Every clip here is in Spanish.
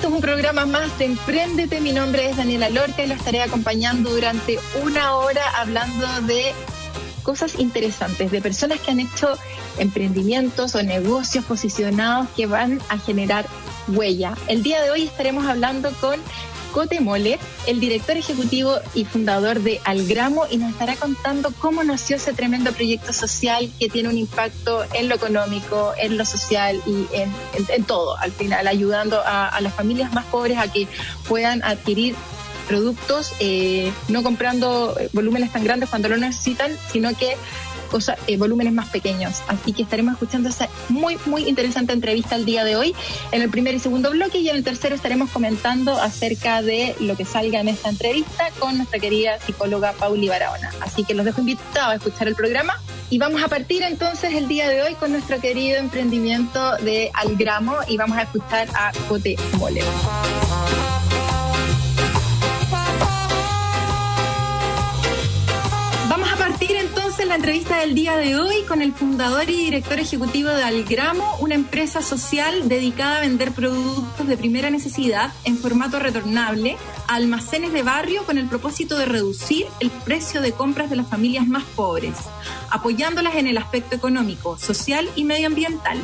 Esto es un programa más de Emprendete. Mi nombre es Daniela Lorca y lo estaré acompañando durante una hora hablando de cosas interesantes, de personas que han hecho emprendimientos o negocios posicionados que van a generar huella. El día de hoy estaremos hablando con Cote Mole, el director ejecutivo y fundador de Algramo, y nos estará contando cómo nació ese tremendo proyecto social que tiene un impacto en lo económico, en lo social y en, todo, al final, ayudando a, las familias más pobres a que puedan adquirir productos, eh, no comprando volúmenes tan grandes cuando lo necesitan, sino que cosas, eh, volúmenes más pequeños. Así que estaremos escuchando esa muy, muy interesante entrevista el día de hoy en el primer y segundo bloque y en el tercero estaremos comentando acerca de lo que salga en esta entrevista con nuestra querida psicóloga Pauli Barahona. Así que los dejo invitados a escuchar el programa y vamos a partir entonces el día de hoy con nuestro querido emprendimiento de Algramo y vamos a escuchar a Cote Mole. La entrevista del día de hoy con el fundador y director ejecutivo de Algramo, una empresa social dedicada a vender productos de primera necesidad en formato retornable a almacenes de barrio con el propósito de reducir el precio de compras de las familias más pobres, apoyándolas en el aspecto económico, social y medioambiental.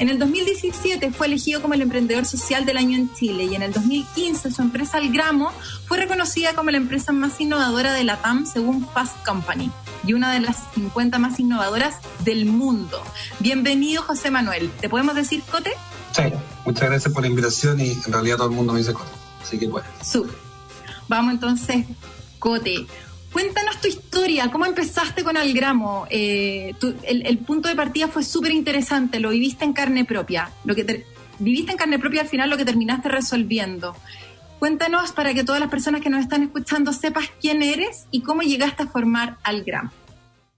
En el 2017 fue elegido como el emprendedor social del año en Chile y en el 2015 su empresa Algramo fue reconocida como la empresa más innovadora de la TAM según Fast Company y una de las 50 más innovadoras del mundo. Bienvenido, José Manuel. ¿Te podemos decir Cote? Sí, muchas gracias por la invitación y en realidad todo el mundo me dice Cote, así que bueno. Súper. Vamos entonces, Cote. Cuéntanos tu historia, ¿cómo empezaste con Algramo? Eh, el, punto de partida fue súper interesante, lo viviste en carne propia, lo que viviste en carne propia al final lo que terminaste resolviendo. Cuéntanos para que todas las personas que nos están escuchando sepas quién eres y cómo llegaste a formar Algramo.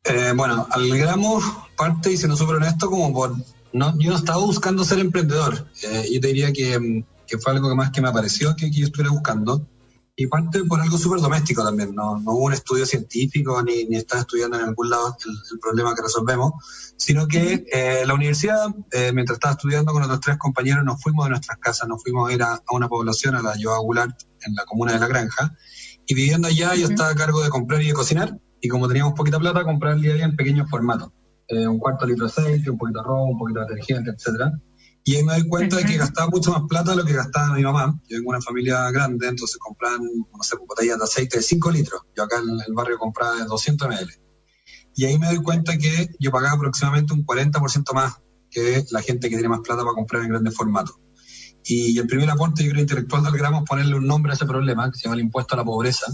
Eh, bueno, Algramo parte, y siendo súper honesto, como por... No, yo no estaba buscando ser emprendedor. Eh, yo te diría que, que, fue algo que más que me apareció que, que yo estuviera buscando y parte por algo súper doméstico también, no, no, hubo un estudio científico ni, ni estaba estudiando en algún lado el, problema que resolvemos, sino que eh, la universidad, eh, mientras estaba estudiando con otros tres compañeros, nos fuimos de nuestras casas, nos fuimos a ir a, una población, a la Yoa Goulart, en la comuna de La Granja, y viviendo allá yo estaba a cargo de comprar y de cocinar, y como teníamos poquita plata, comprar día a día en pequeños formatos, eh, un cuarto litro de aceite, un poquito de arroz, un poquito de detergente, etcétera y ahí me doy cuenta de que gastaba mucho más plata de lo que gastaba mi mamá. Yo vengo de una familia grande, entonces compraban, no sé, botellas de aceite de 5 litros. Yo acá en el barrio compraba de 200 ml. Y ahí me doy cuenta que yo pagaba aproximadamente un 40% más que la gente que tiene más plata para comprar en grandes formatos. Y el primer aporte, yo creo, intelectual del gramo es ponerle un nombre a ese problema, que se llama el impuesto a la pobreza.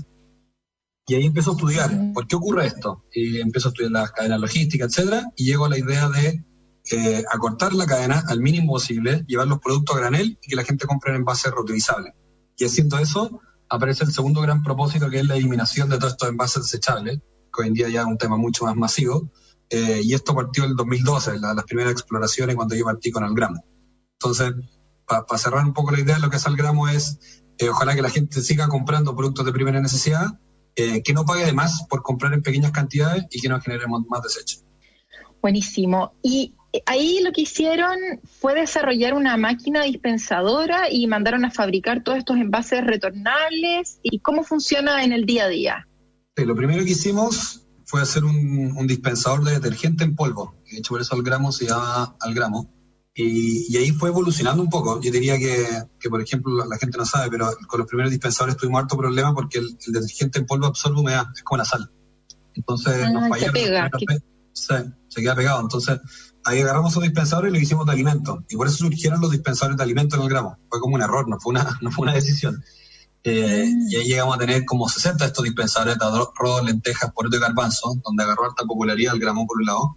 Y ahí empiezo a estudiar, ¿por qué ocurre esto? Y empiezo a estudiar las cadenas logísticas, etcétera, y llego a la idea de eh, acortar la cadena al mínimo posible, llevar los productos a granel y que la gente compre en envases reutilizables. Y haciendo eso, aparece el segundo gran propósito, que es la eliminación de todos estos envases desechables, que hoy en día ya es un tema mucho más masivo. Eh, y esto partió en el 2012, las primeras exploraciones cuando yo partí con Algramo. Entonces, para cerrar un poco la idea, lo que es Algramo es, eh, ojalá que la gente siga comprando productos de primera necesidad, que no pague de más por comprar en pequeñas cantidades y que no generemos más desechos. Buenísimo. Y ahí lo que hicieron fue desarrollar una máquina dispensadora y mandaron a fabricar todos estos envases retornables. ¿Y cómo funciona en el día a día? lo primero que hicimos fue hacer un, dispensador de detergente en polvo. De hecho, por eso al gramo se llama al gramo. Y, ahí fue evolucionando un poco. Yo diría que, por ejemplo, la, gente no sabe, pero con los primeros dispensadores tuvimos harto problema porque el, detergente en polvo absorbe humedad, es como la sal. Entonces nos ah, Se pega. se queda pegado. Entonces ahí agarramos un dispensador y lo hicimos de alimentos. Y por eso surgieron los dispensadores de alimentos en el gramo. Fue como un error, no fue una, no fue una decisión. Eh, mm. y ahí llegamos a tener como 60 de estos dispensadores de arroz, lentejas, poroto y garbanzo, donde agarró alta popularidad el gramo por un lado.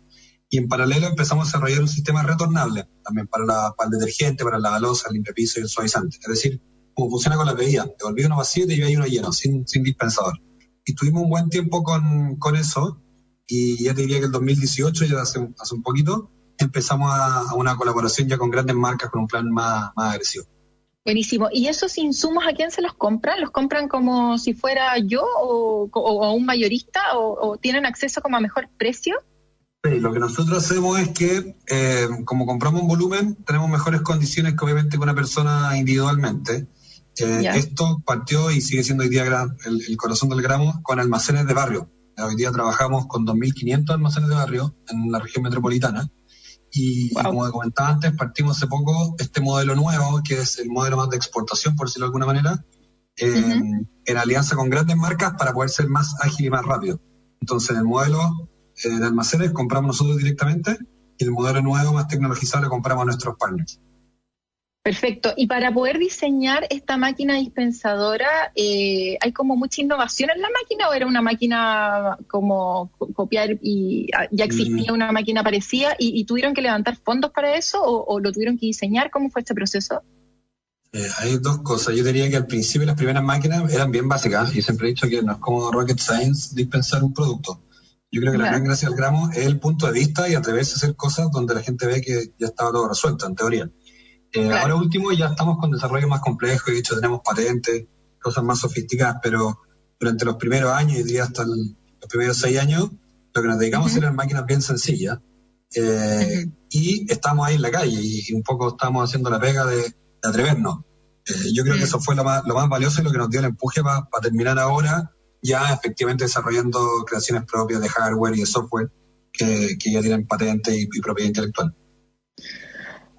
Y en paralelo empezamos a desarrollar un sistema retornable, también para, la, para el detergente, para la balosa, el limpiapiso y el suavizante. Es decir, como funciona con la bebida. Te volví uno vacío y te llevé uno lleno, sin, sin dispensador. Y tuvimos un buen tiempo con, con eso y ya te diría que el 2018, ya hace, hace un poquito, empezamos a, una colaboración ya con grandes marcas con un plan más, más agresivo. Buenísimo. ¿Y esos insumos a quién se los compran? ¿Los compran como si fuera yo o, o, un mayorista o, tienen acceso como a mejor precio? Sí, lo que nosotros hacemos es que eh, como compramos un volumen, tenemos mejores condiciones que obviamente con una persona individualmente. Eh, esto partió y sigue siendo hoy día el, el, corazón del gramo con almacenes de barrio. Hoy día trabajamos con 2.500 almacenes de barrio en la región metropolitana y, como comentaba antes, partimos hace poco este modelo nuevo, que es el modelo más de exportación, por decirlo de alguna manera, eh, en alianza con grandes marcas para poder ser más ágil y más rápido. Entonces, el modelo eh, de almacenes compramos nosotros directamente y el modelo nuevo, más tecnologizado, lo compramos a nuestros partners. Perfecto. Y para poder diseñar esta máquina dispensadora, eh, ¿hay como mucha innovación en la máquina o era una máquina como copiar y ah, ya existía mm. una máquina parecida y, tuvieron que levantar fondos para eso o, lo tuvieron que diseñar? ¿Cómo fue este proceso? Eh, hay dos cosas. Yo diría que al principio las primeras máquinas eran bien básicas y siempre he dicho que no es como rocket science dispensar un producto. Yo creo que la gran gracia del gramo es el punto de vista y atreverse a hacer cosas donde la gente ve que ya estaba todo resuelto, en teoría. Eh, ahora último ya estamos con desarrollo más complejo y de hecho tenemos patentes, cosas más sofisticadas, pero durante los primeros años, y diría hasta los primeros seis años, lo que nos dedicamos a hacer eran máquinas bien sencillas. Eh, y estamos ahí en la calle y, un poco estamos haciendo la pega de, atrevernos. Eh, yo creo que eso fue lo más, lo más valioso y lo que nos dio el empuje para terminar ahora ya efectivamente desarrollando creaciones propias de hardware y de software que, ya tienen patente y propiedad intelectual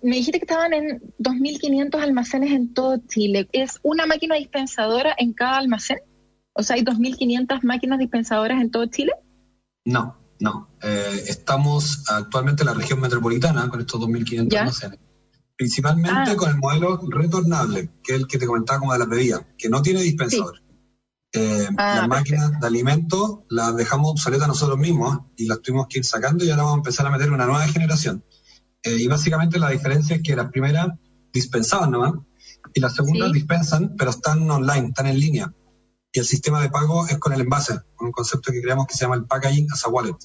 me dijiste que estaban en 2.500 almacenes en todo Chile. ¿Es una máquina dispensadora en cada almacén? O sea, ¿hay 2.500 máquinas dispensadoras en todo Chile? No, no. Eh, estamos actualmente en la región metropolitana con estos 2.500 almacenes. Principalmente ah. con el modelo retornable, que es el que te comentaba como de la bebida, que no tiene dispensador. Eh, ah, las máquinas de alimentos las dejamos obsoletas nosotros mismos y las tuvimos que ir sacando y ahora vamos a empezar a meter una nueva generación. Eh, y básicamente la diferencia es que la primera dispensaban nomás y las segundas dispensan, pero están online, están en línea. Y el sistema de pago es con el envase, con un concepto que creamos que se llama el packaging as a wallet.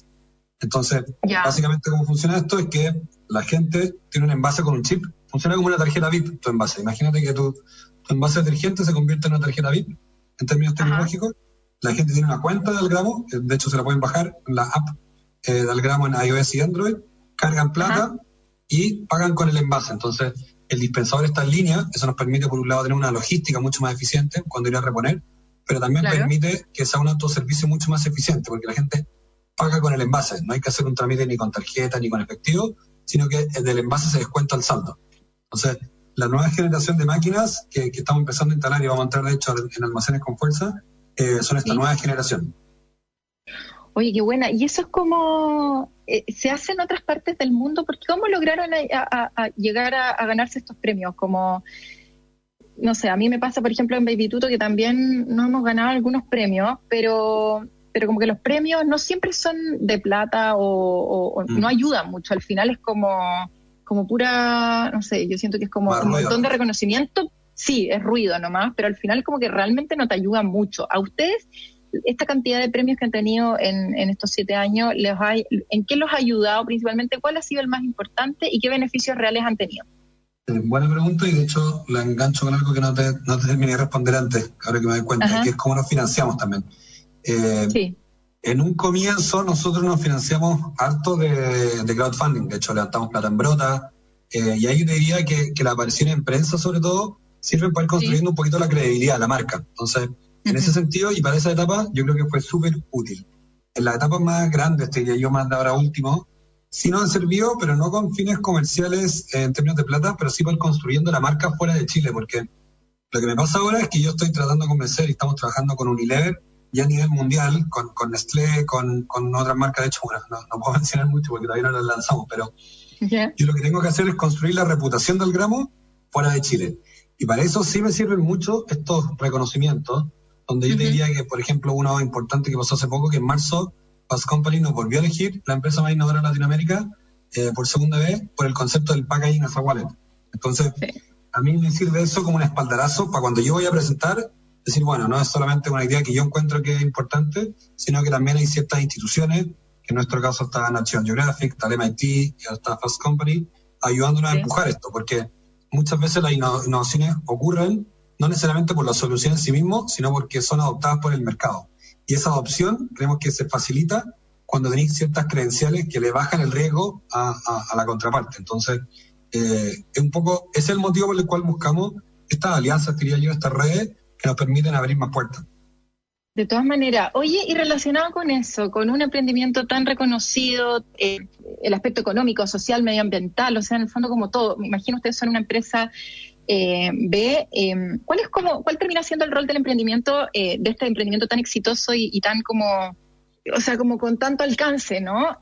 Entonces, básicamente cómo funciona esto es que la gente tiene un envase con un chip. Funciona como una tarjeta VIP, tu envase. Imagínate que tu, tu envase detergente se convierte en una tarjeta VIP en términos tecnológicos. La gente tiene una cuenta de Algramo, de hecho se la pueden bajar en la app eh, de Algramo en iOS y Android, cargan plata y pagan con el envase. Entonces, el dispensador está en línea, eso nos permite, por un lado, tener una logística mucho más eficiente cuando ir a reponer, pero también permite que sea un autoservicio mucho más eficiente, porque la gente paga con el envase, no hay que hacer un trámite ni con tarjeta ni con efectivo, sino que del envase se descuenta el saldo. Entonces, la nueva generación de máquinas que, estamos empezando a instalar y vamos a entrar, de hecho, en almacenes con fuerza, eh, son esta nueva generación. Oye, qué buena. Y eso es como eh, se hace en otras partes del mundo, porque ¿cómo lograron a, llegar a, ganarse estos premios? Como, no sé, a mí me pasa, por ejemplo, en Baby Tuto, que también no hemos ganado algunos premios, pero pero como que los premios no siempre son de plata o, no mm. ayudan mucho. Al final es como, como pura, no sé, yo siento que es como un montón de reconocimiento. Sí, es ruido nomás, pero al final como que realmente no te ayuda mucho. ¿A ustedes esta cantidad de premios que han tenido en, estos siete años, les ¿en qué los ha ayudado principalmente? ¿Cuál ha sido el más importante y qué beneficios reales han tenido? Eh, buena pregunta y de hecho la engancho con algo que no te, no te terminé de responder antes, ahora que me doy cuenta, que es cómo nos financiamos también. Eh, sí. En un comienzo nosotros nos financiamos harto de, crowdfunding, de hecho levantamos plata en brota, eh, y ahí te diría que, la aparición en prensa sobre todo sirve para ir construyendo un poquito la credibilidad de la marca. Entonces, en ese sentido, y para esa etapa, yo creo que fue súper útil. En la etapa más grande, este que yo más de ahora último, sí nos han servido, pero no con fines comerciales en términos de plata, pero sí por construyendo la marca fuera de Chile, porque lo que me pasa ahora es que yo estoy tratando de convencer y estamos trabajando con Unilever ya a nivel mundial, con, con Nestlé, con, con otras marcas, de hecho, bueno, no, puedo mencionar mucho porque todavía no las lanzamos, pero yo lo que tengo que hacer es construir la reputación del gramo fuera de Chile. Y para eso sí me sirven mucho estos reconocimientos, donde yo diría que, por ejemplo, uno importante que pasó hace poco, que en marzo Fast Company nos volvió a elegir la empresa más innovadora en Latinoamérica eh, por segunda vez por el concepto del packaging as a wallet. Entonces, a mí me sirve eso como un espaldarazo para cuando yo voy a presentar, decir, bueno, no es solamente una idea que yo encuentro que es importante, sino que también hay ciertas instituciones, que en nuestro caso está National Geographic, está el MIT, y está Fast Company, ayudándonos a empujar esto, porque muchas veces las innovaciones ocurren no necesariamente por la solución en sí mismo, sino porque son adoptadas por el mercado. Y esa adopción creemos que se facilita cuando tenéis ciertas credenciales que le bajan el riesgo a, la contraparte. Entonces, eh, es un poco, es el motivo por el cual buscamos estas alianzas, diría yo, estas redes que nos permiten abrir más puertas. De todas maneras, oye, y relacionado con eso, con un emprendimiento tan reconocido, eh, el aspecto económico, social, medioambiental, o sea, en el fondo como todo, me imagino ustedes son una empresa eh, B, em, ¿cuál es como, cuál termina siendo el rol del emprendimiento, eh, de este emprendimiento tan exitoso y, tan como, o sea, como con tanto alcance, ¿no?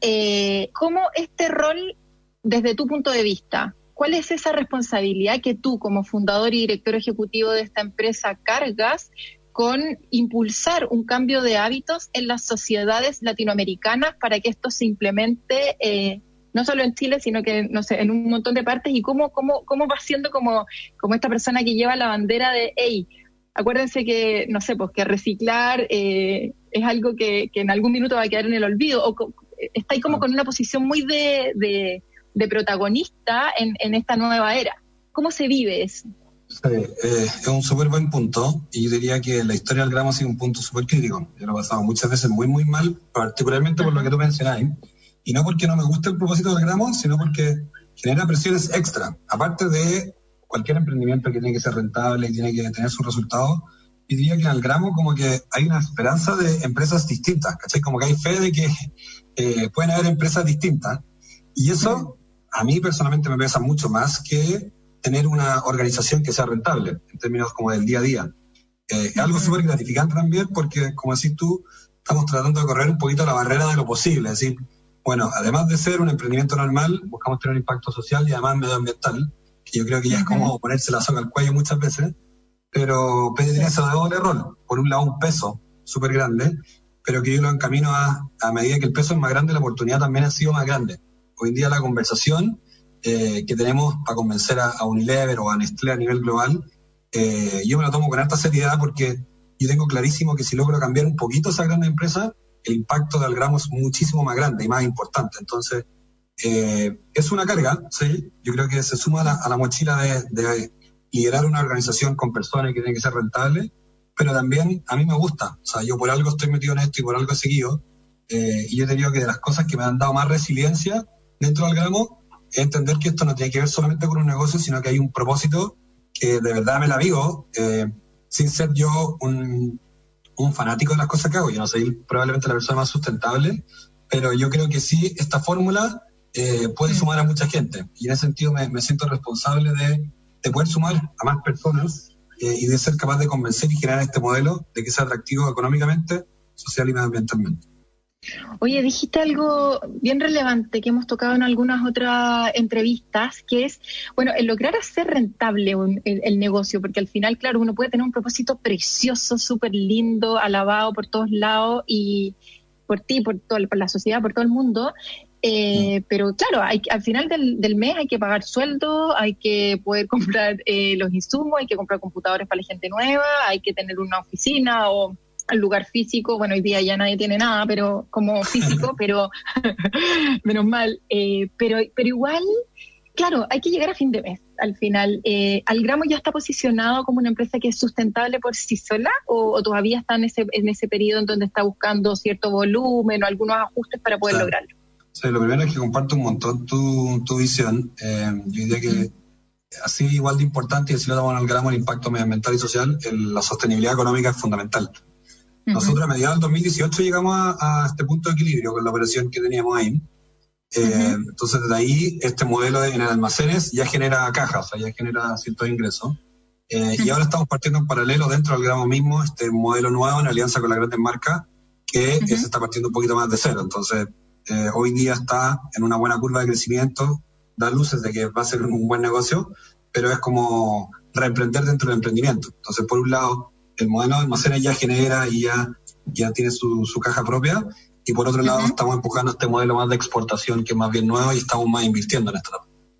¿Cómo este rol, desde tu punto de vista, cuál es esa responsabilidad que tú como fundador y director ejecutivo de esta empresa cargas con impulsar un cambio de hábitos en las sociedades latinoamericanas para que esto se implemente eh, no solo en Chile, sino que, no sé, en un montón de partes y cómo, cómo, cómo va siendo como, como esta persona que lleva la bandera de, hey, acuérdense que, no sé, pues que reciclar eh, es algo que, en algún minuto va a quedar en el olvido, o está ahí como con una posición muy de, de, de protagonista en, en esta nueva era. ¿Cómo se vive eso? Eh, es un súper buen punto y yo diría que la historia del gramo ha sido un punto súper crítico. Yo lo he pasado muchas veces muy, muy mal, particularmente por lo que tú mencionáis. Y no porque no me guste el propósito del gramo, sino porque genera presiones extra. Aparte de cualquier emprendimiento que tiene que ser rentable y tiene que tener sus resultados, y diría que en el gramo como que hay una esperanza de empresas distintas, ¿cachai? Como que hay fe de que eh, pueden haber empresas distintas. Y eso a mí personalmente me pesa mucho más que tener una organización que sea rentable en términos como del día a día. Eh, es algo súper gratificante también porque, como decís tú, estamos tratando de correr un poquito la barrera de lo posible. Es decir, bueno, además de ser un emprendimiento normal, buscamos tener un impacto social y además medioambiental, que yo creo que ya es como ponerse la soga al cuello muchas veces, pero Pedro tiene ese doble rol. Por un lado, un peso súper grande, pero que yo lo encamino a, a medida que el peso es más grande, la oportunidad también ha sido más grande. Hoy en día la conversación eh, que tenemos para convencer a, Unilever o a Nestlé a nivel global, eh, yo me lo tomo con alta seriedad porque yo tengo clarísimo que si logro cambiar un poquito esa gran empresa, el impacto del gramo es muchísimo más grande y más importante. Entonces, eh, es una carga, sí, yo creo que se suma a la, mochila de, liderar una organización con personas que tienen que ser rentables, pero también a mí me gusta, o sea, yo por algo estoy metido en esto y por algo he seguido, y yo te digo que de las cosas que me han dado más resiliencia dentro del gramo entender que esto no tiene que ver solamente con un negocio, sino que hay un propósito que de verdad me la vivo, eh, sin ser yo un, fanático de las cosas que hago. Yo no soy probablemente la persona más sustentable, pero yo creo que sí, esta fórmula eh, puede sumar a mucha gente. Y en ese sentido me, siento responsable de, de, poder sumar a más personas eh, y de ser capaz de convencer y generar este modelo de que sea atractivo económicamente, social y medioambientalmente. Oye, dijiste algo bien relevante que hemos tocado en algunas otras entrevistas, que es, bueno, el lograr hacer rentable el, negocio, porque al final, claro, uno puede tener un propósito precioso, súper lindo, alabado por todos lados y por ti, por, todo, por la sociedad, por todo el mundo, eh, mm. pero claro, hay, al final del, mes hay que pagar sueldo, hay que poder comprar eh, los insumos, hay que comprar computadores para la gente nueva, hay que tener una oficina o al lugar físico, bueno, hoy día ya nadie tiene nada, pero como físico, pero menos mal, eh, pero, pero igual, claro, hay que llegar a fin de mes al final. Eh, ¿Algramo ya está posicionado como una empresa que es sustentable por sí sola o, todavía está en ese, en ese periodo en donde está buscando cierto volumen o algunos ajustes para poder lograrlo? Sí, lo primero es que comparto un montón tu, tu visión. Eh, yo diría que así igual de importante, y si lo damos al gramo el impacto medioambiental y social, la sostenibilidad económica es fundamental. Nosotros a mediados del 2018 llegamos a, este punto de equilibrio con la operación que teníamos ahí. Eh, entonces, desde ahí, este modelo de, en almacenes ya genera cajas, o sea, ya genera ciertos ingresos. Eh, y ahora estamos partiendo en paralelo dentro del gramo mismo, este modelo nuevo en alianza con la grandes marcas, que se está partiendo un poquito más de cero. Entonces, eh, hoy día está en una buena curva de crecimiento, da luces de que va a ser un buen negocio, pero es como reemprender dentro del emprendimiento. Entonces, por un lado, el modelo de almacenes ya genera y ya, ya tiene su, caja propia. Y por otro lado, estamos empujando este modelo más de exportación que es más bien nuevo y estamos más invirtiendo en esto.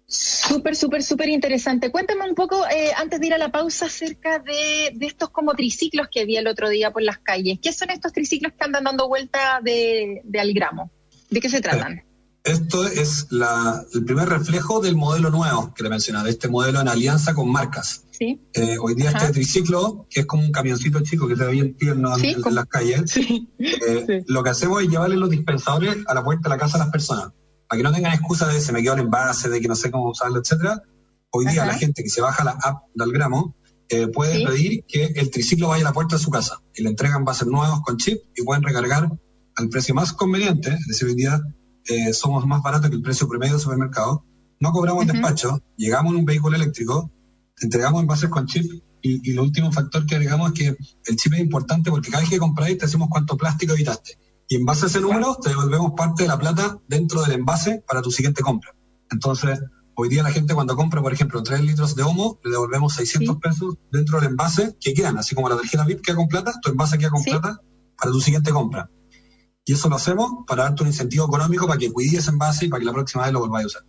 Súper, súper, súper interesante. Cuéntame un poco, eh, antes de ir a la pausa, acerca de, estos como triciclos que vi el otro día por las calles. ¿Qué son estos triciclos que andan dando vuelta de, de al gramo? ¿De qué se tratan? Esto es el primer reflejo del modelo nuevo que le mencionaba, de este modelo en alianza con marcas. ¿Sí? Eh, hoy día este triciclo, que es como un camioncito chico que se ve bien tierno en, las calles, eh, lo que hacemos es llevarle los dispensadores a la puerta de la casa a las personas para que no tengan excusa de se me quedó el envase, de que no sé cómo usarlo, etcétera, hoy día la gente que se baja la app del gramo eh, puede pedir que el triciclo vaya a la puerta de su casa y le entregan envases nuevos con chip y pueden recargar al precio más conveniente, es decir, hoy día eh, somos más baratos que el precio promedio del supermercado, no cobramos despacho, llegamos en un vehículo eléctrico, entregamos envases con chip y, y el último factor que agregamos es que el chip es importante porque cada vez que compráis te decimos cuánto plástico evitaste. Y en base a ese número te devolvemos parte de la plata dentro del envase para tu siguiente compra. Entonces, hoy día la gente cuando compra, por ejemplo, 3 litros de humo, le devolvemos 600 pesos dentro del envase que quedan, así como la tarjeta VIP queda con plata, tu envase queda con plata para tu siguiente compra. Y eso lo hacemos para darte un incentivo económico para que cuides ese envase y para que la próxima vez lo volváis a usar.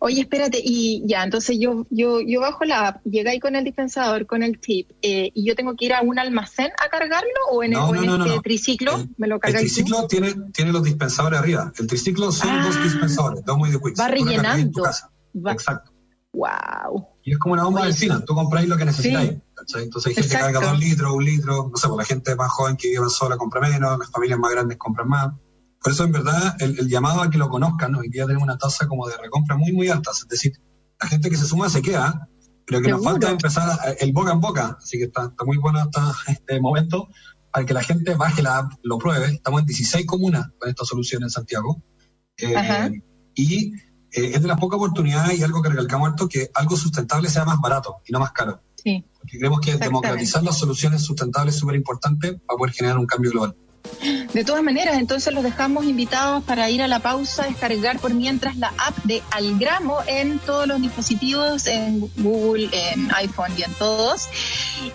Oye, espérate, y ya, entonces yo, yo, yo bajo la app, llega ahí con el dispensador, con el tip, eh, y yo tengo que ir a un almacén a cargarlo o en, este triciclo me lo cargáis. El triciclo tiene, tiene los dispensadores arriba. El triciclo son ah. dos dispensadores, dos muy de quick. Va rellenando. Exacto. Wow. Y es como una bomba de vecina, tú compráis lo que necesitáis. Entonces hay gente que carga dos litros, un litro, no sé, pues la gente más joven que vive sola compra menos, las familias más grandes compran más. Por eso, en verdad, el, llamado a que lo conozcan, hoy día tenemos una tasa como de recompra muy, muy alta. Es decir, la gente que se suma se queda, pero que nos falta empezar el boca en boca. Así que está, muy bueno hasta este momento para que la gente baje la app, lo pruebe. Estamos en 16 comunas con esta solución en Santiago. Eh, y eh, es de las pocas oportunidades y algo que recalcamos harto, que algo sustentable sea más barato y no más caro. Sí. Porque creemos que democratizar las soluciones sustentables es súper importante para poder generar un cambio global. De todas maneras, entonces los dejamos invitados para ir a la pausa, descargar por mientras la app de Algramo en todos los dispositivos, en Google, en iPhone y en todos.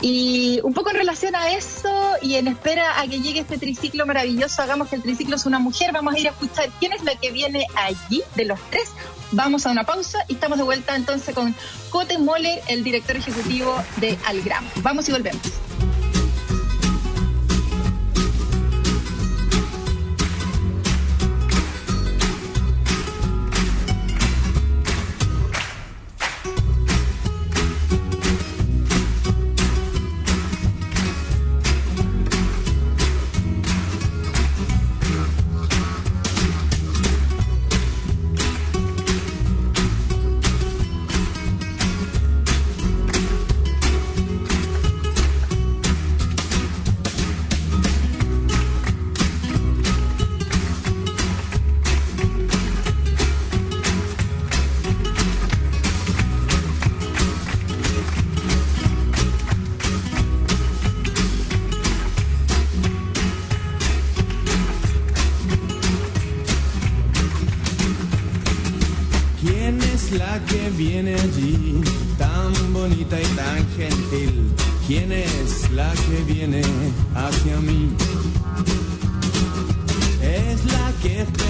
Y un poco en relación a eso y en espera a que llegue este triciclo maravilloso, hagamos que el triciclo es una mujer, vamos a ir a escuchar quién es la que viene allí de los tres. Vamos a una pausa y estamos de vuelta entonces con Cote Moller, el director ejecutivo de Algramo. Vamos y volvemos.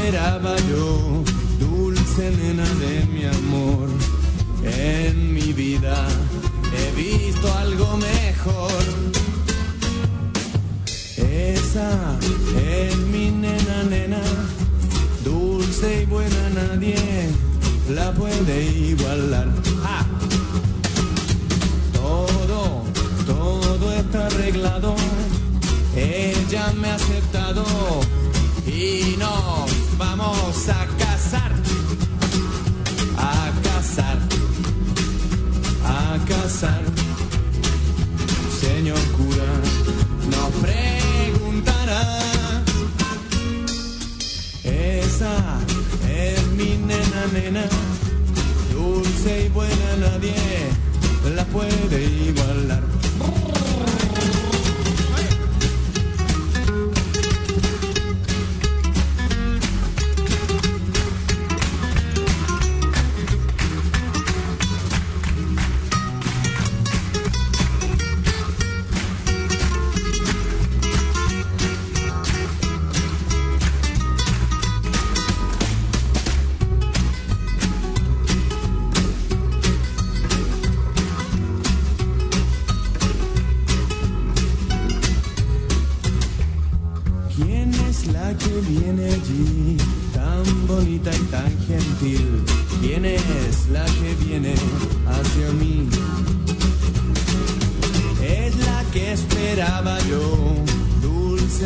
esperaba yo, dulce nena de mi amor. En mi vida he visto algo mejor. Esa es mi nena, nena, dulce y buena nadie la puede igualar. Todo, todo está arreglado, ella me ha aceptado y no vamos a cazar, a cazar, a cazar. Señor cura, nos preguntará. Esa es mi nena, nena, dulce y buena, nadie la puede igualar.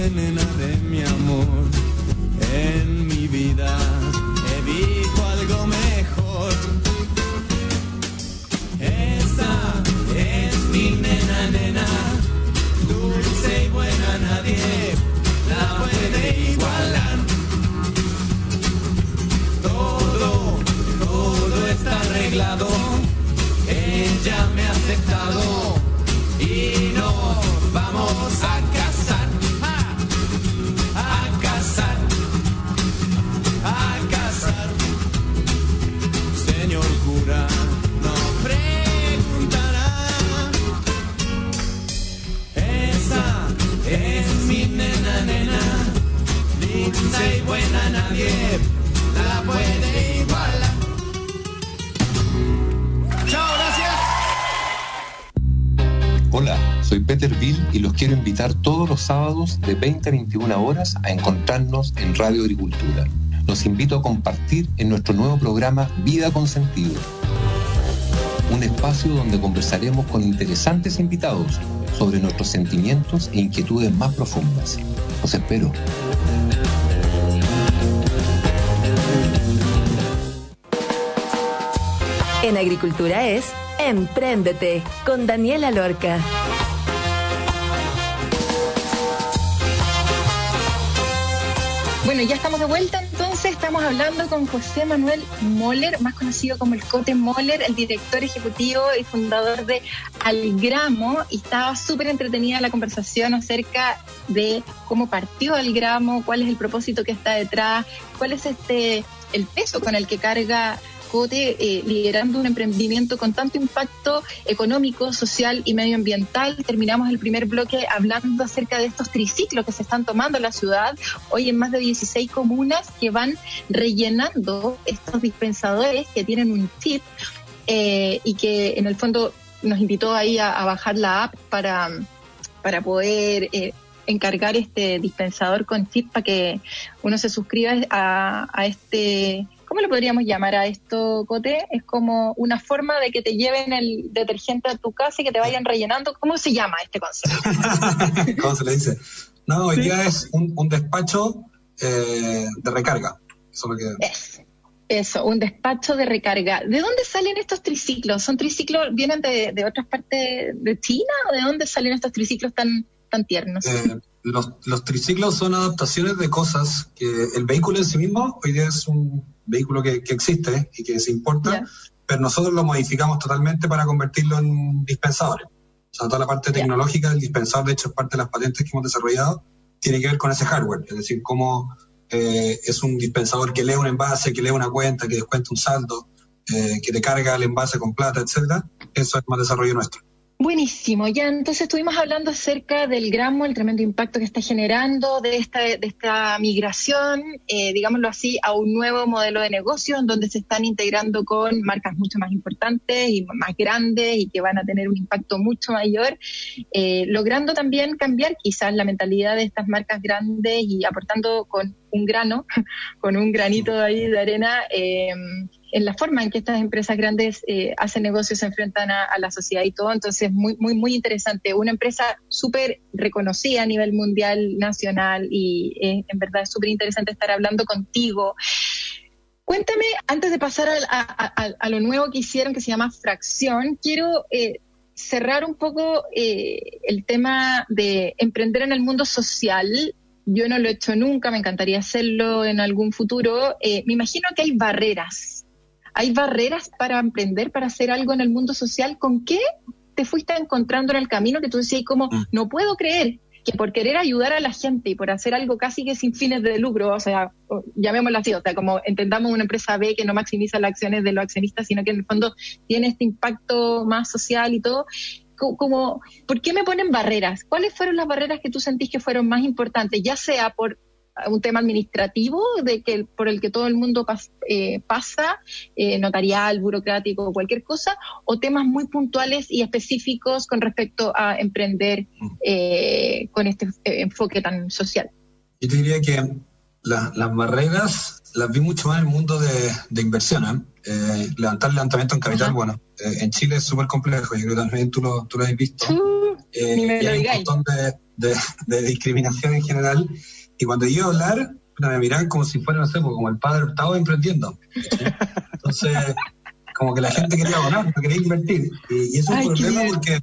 Nena de mi amor. En mi vida he visto algo mejor. Esta es mi nena, nena, dulce y buena, nadie la puede igualar. Todo, todo está arreglado, ella me ha aceptado y nos vamos a nadie la puede igualar. Chao, gracias. Hola, soy Peter Bill y los quiero invitar todos los sábados de 20 a 21 horas a encontrarnos en Radio Agricultura. Los invito a compartir en nuestro nuevo programa Vida con Sentido. Un espacio donde conversaremos con interesantes invitados sobre nuestros sentimientos e inquietudes más profundas. Los espero. En Agricultura es Empréndete con Daniela Lorca. Bueno, ya estamos de vuelta, entonces estamos hablando con José Manuel Moller, más conocido como el Cote Moller, el director ejecutivo y fundador de Algramo, y estaba súper entretenida la conversación acerca de cómo partió Algramo, cuál es el propósito que está detrás, cuál es este el peso con el que carga Eh, liderando un emprendimiento con tanto impacto económico, social y medioambiental. Terminamos el primer bloque hablando acerca de estos triciclos que se están tomando en la ciudad, hoy en más de 16 comunas que van rellenando estos dispensadores que tienen un chip eh, y que en el fondo nos invitó ahí a, bajar la app para, para poder... Eh, encargar este dispensador con chip para que uno se suscriba a este ¿cómo lo podríamos llamar a esto, Cote? Es como una forma de que te lleven el detergente a tu casa y que te vayan rellenando. ¿Cómo se llama este concepto? ¿Cómo se le dice? No, hoy día es un, un despacho eh, de recarga. Eso es lo que... Es. Eso, un despacho de recarga. ¿De dónde salen estos triciclos? ¿Son triciclos, vienen de, de otras partes de China o de dónde salen estos triciclos tan, tan tiernos? Eh, los, los triciclos son adaptaciones de cosas que el vehículo en sí mismo hoy día es un vehículo que, que existe y que se importa, pero nosotros lo modificamos totalmente para convertirlo en dispensadores. O sea, toda la parte tecnológica del dispensador, de hecho, es parte de las patentes que hemos desarrollado, tiene que ver con ese hardware, es decir, cómo eh, es un dispensador que lee un envase, que lee una cuenta, que descuenta un saldo, eh, que te carga el envase con plata, etcétera. Eso es más desarrollo nuestro. Buenísimo, ya entonces estuvimos hablando acerca del gramo, el tremendo impacto que está generando, de esta, de esta migración, eh, digámoslo así, a un nuevo modelo de negocio en donde se están integrando con marcas mucho más importantes y más grandes y que van a tener un impacto mucho mayor, eh, logrando también cambiar quizás la mentalidad de estas marcas grandes y aportando con un grano, con un granito ahí de arena. Eh, en la forma en que estas empresas grandes eh, hacen negocios, se enfrentan a, la sociedad y todo. Entonces, muy, muy, muy interesante. Una empresa súper reconocida a nivel mundial, nacional, y eh, en verdad es súper interesante estar hablando contigo. Cuéntame, antes de pasar a, lo nuevo que hicieron, que se llama Fracción, quiero eh, cerrar un poco eh, el tema de emprender en el mundo social. Yo no lo he hecho nunca, me encantaría hacerlo en algún futuro. Eh, me imagino que hay barreras hay barreras para emprender, para hacer algo en el mundo social. ¿Con qué te fuiste encontrando en el camino que tú decías como, no puedo creer que por querer ayudar a la gente y por hacer algo casi que sin fines de lucro, o sea, llamémoslo así, o sea, como entendamos una empresa B que no maximiza las acciones de los accionistas, sino que en el fondo tiene este impacto más social y todo, como, ¿por qué me ponen barreras? ¿Cuáles fueron las barreras que tú sentís que fueron más importantes? Ya sea por un tema administrativo de que por el que todo el mundo pas, eh, pasa, eh, notarial, burocrático, cualquier cosa, o temas muy puntuales y específicos con respecto a emprender eh, con este enfoque tan social. Yo te diría que la, las barreras las vi mucho más en el mundo de, de inversión. ¿eh? Eh, levantar levantamiento en capital, bueno, eh, en Chile es súper complejo, yo creo que también tú lo, tú lo has visto. Eh, Ni me y hay un montón de, de- de discriminación en general. Y cuando yo hablar, me miraban como si fuera, no sé, pues, como el padre Hurtado emprendiendo. Entonces, como que la gente quería donar, no quería invertir. Y, y es un problema porque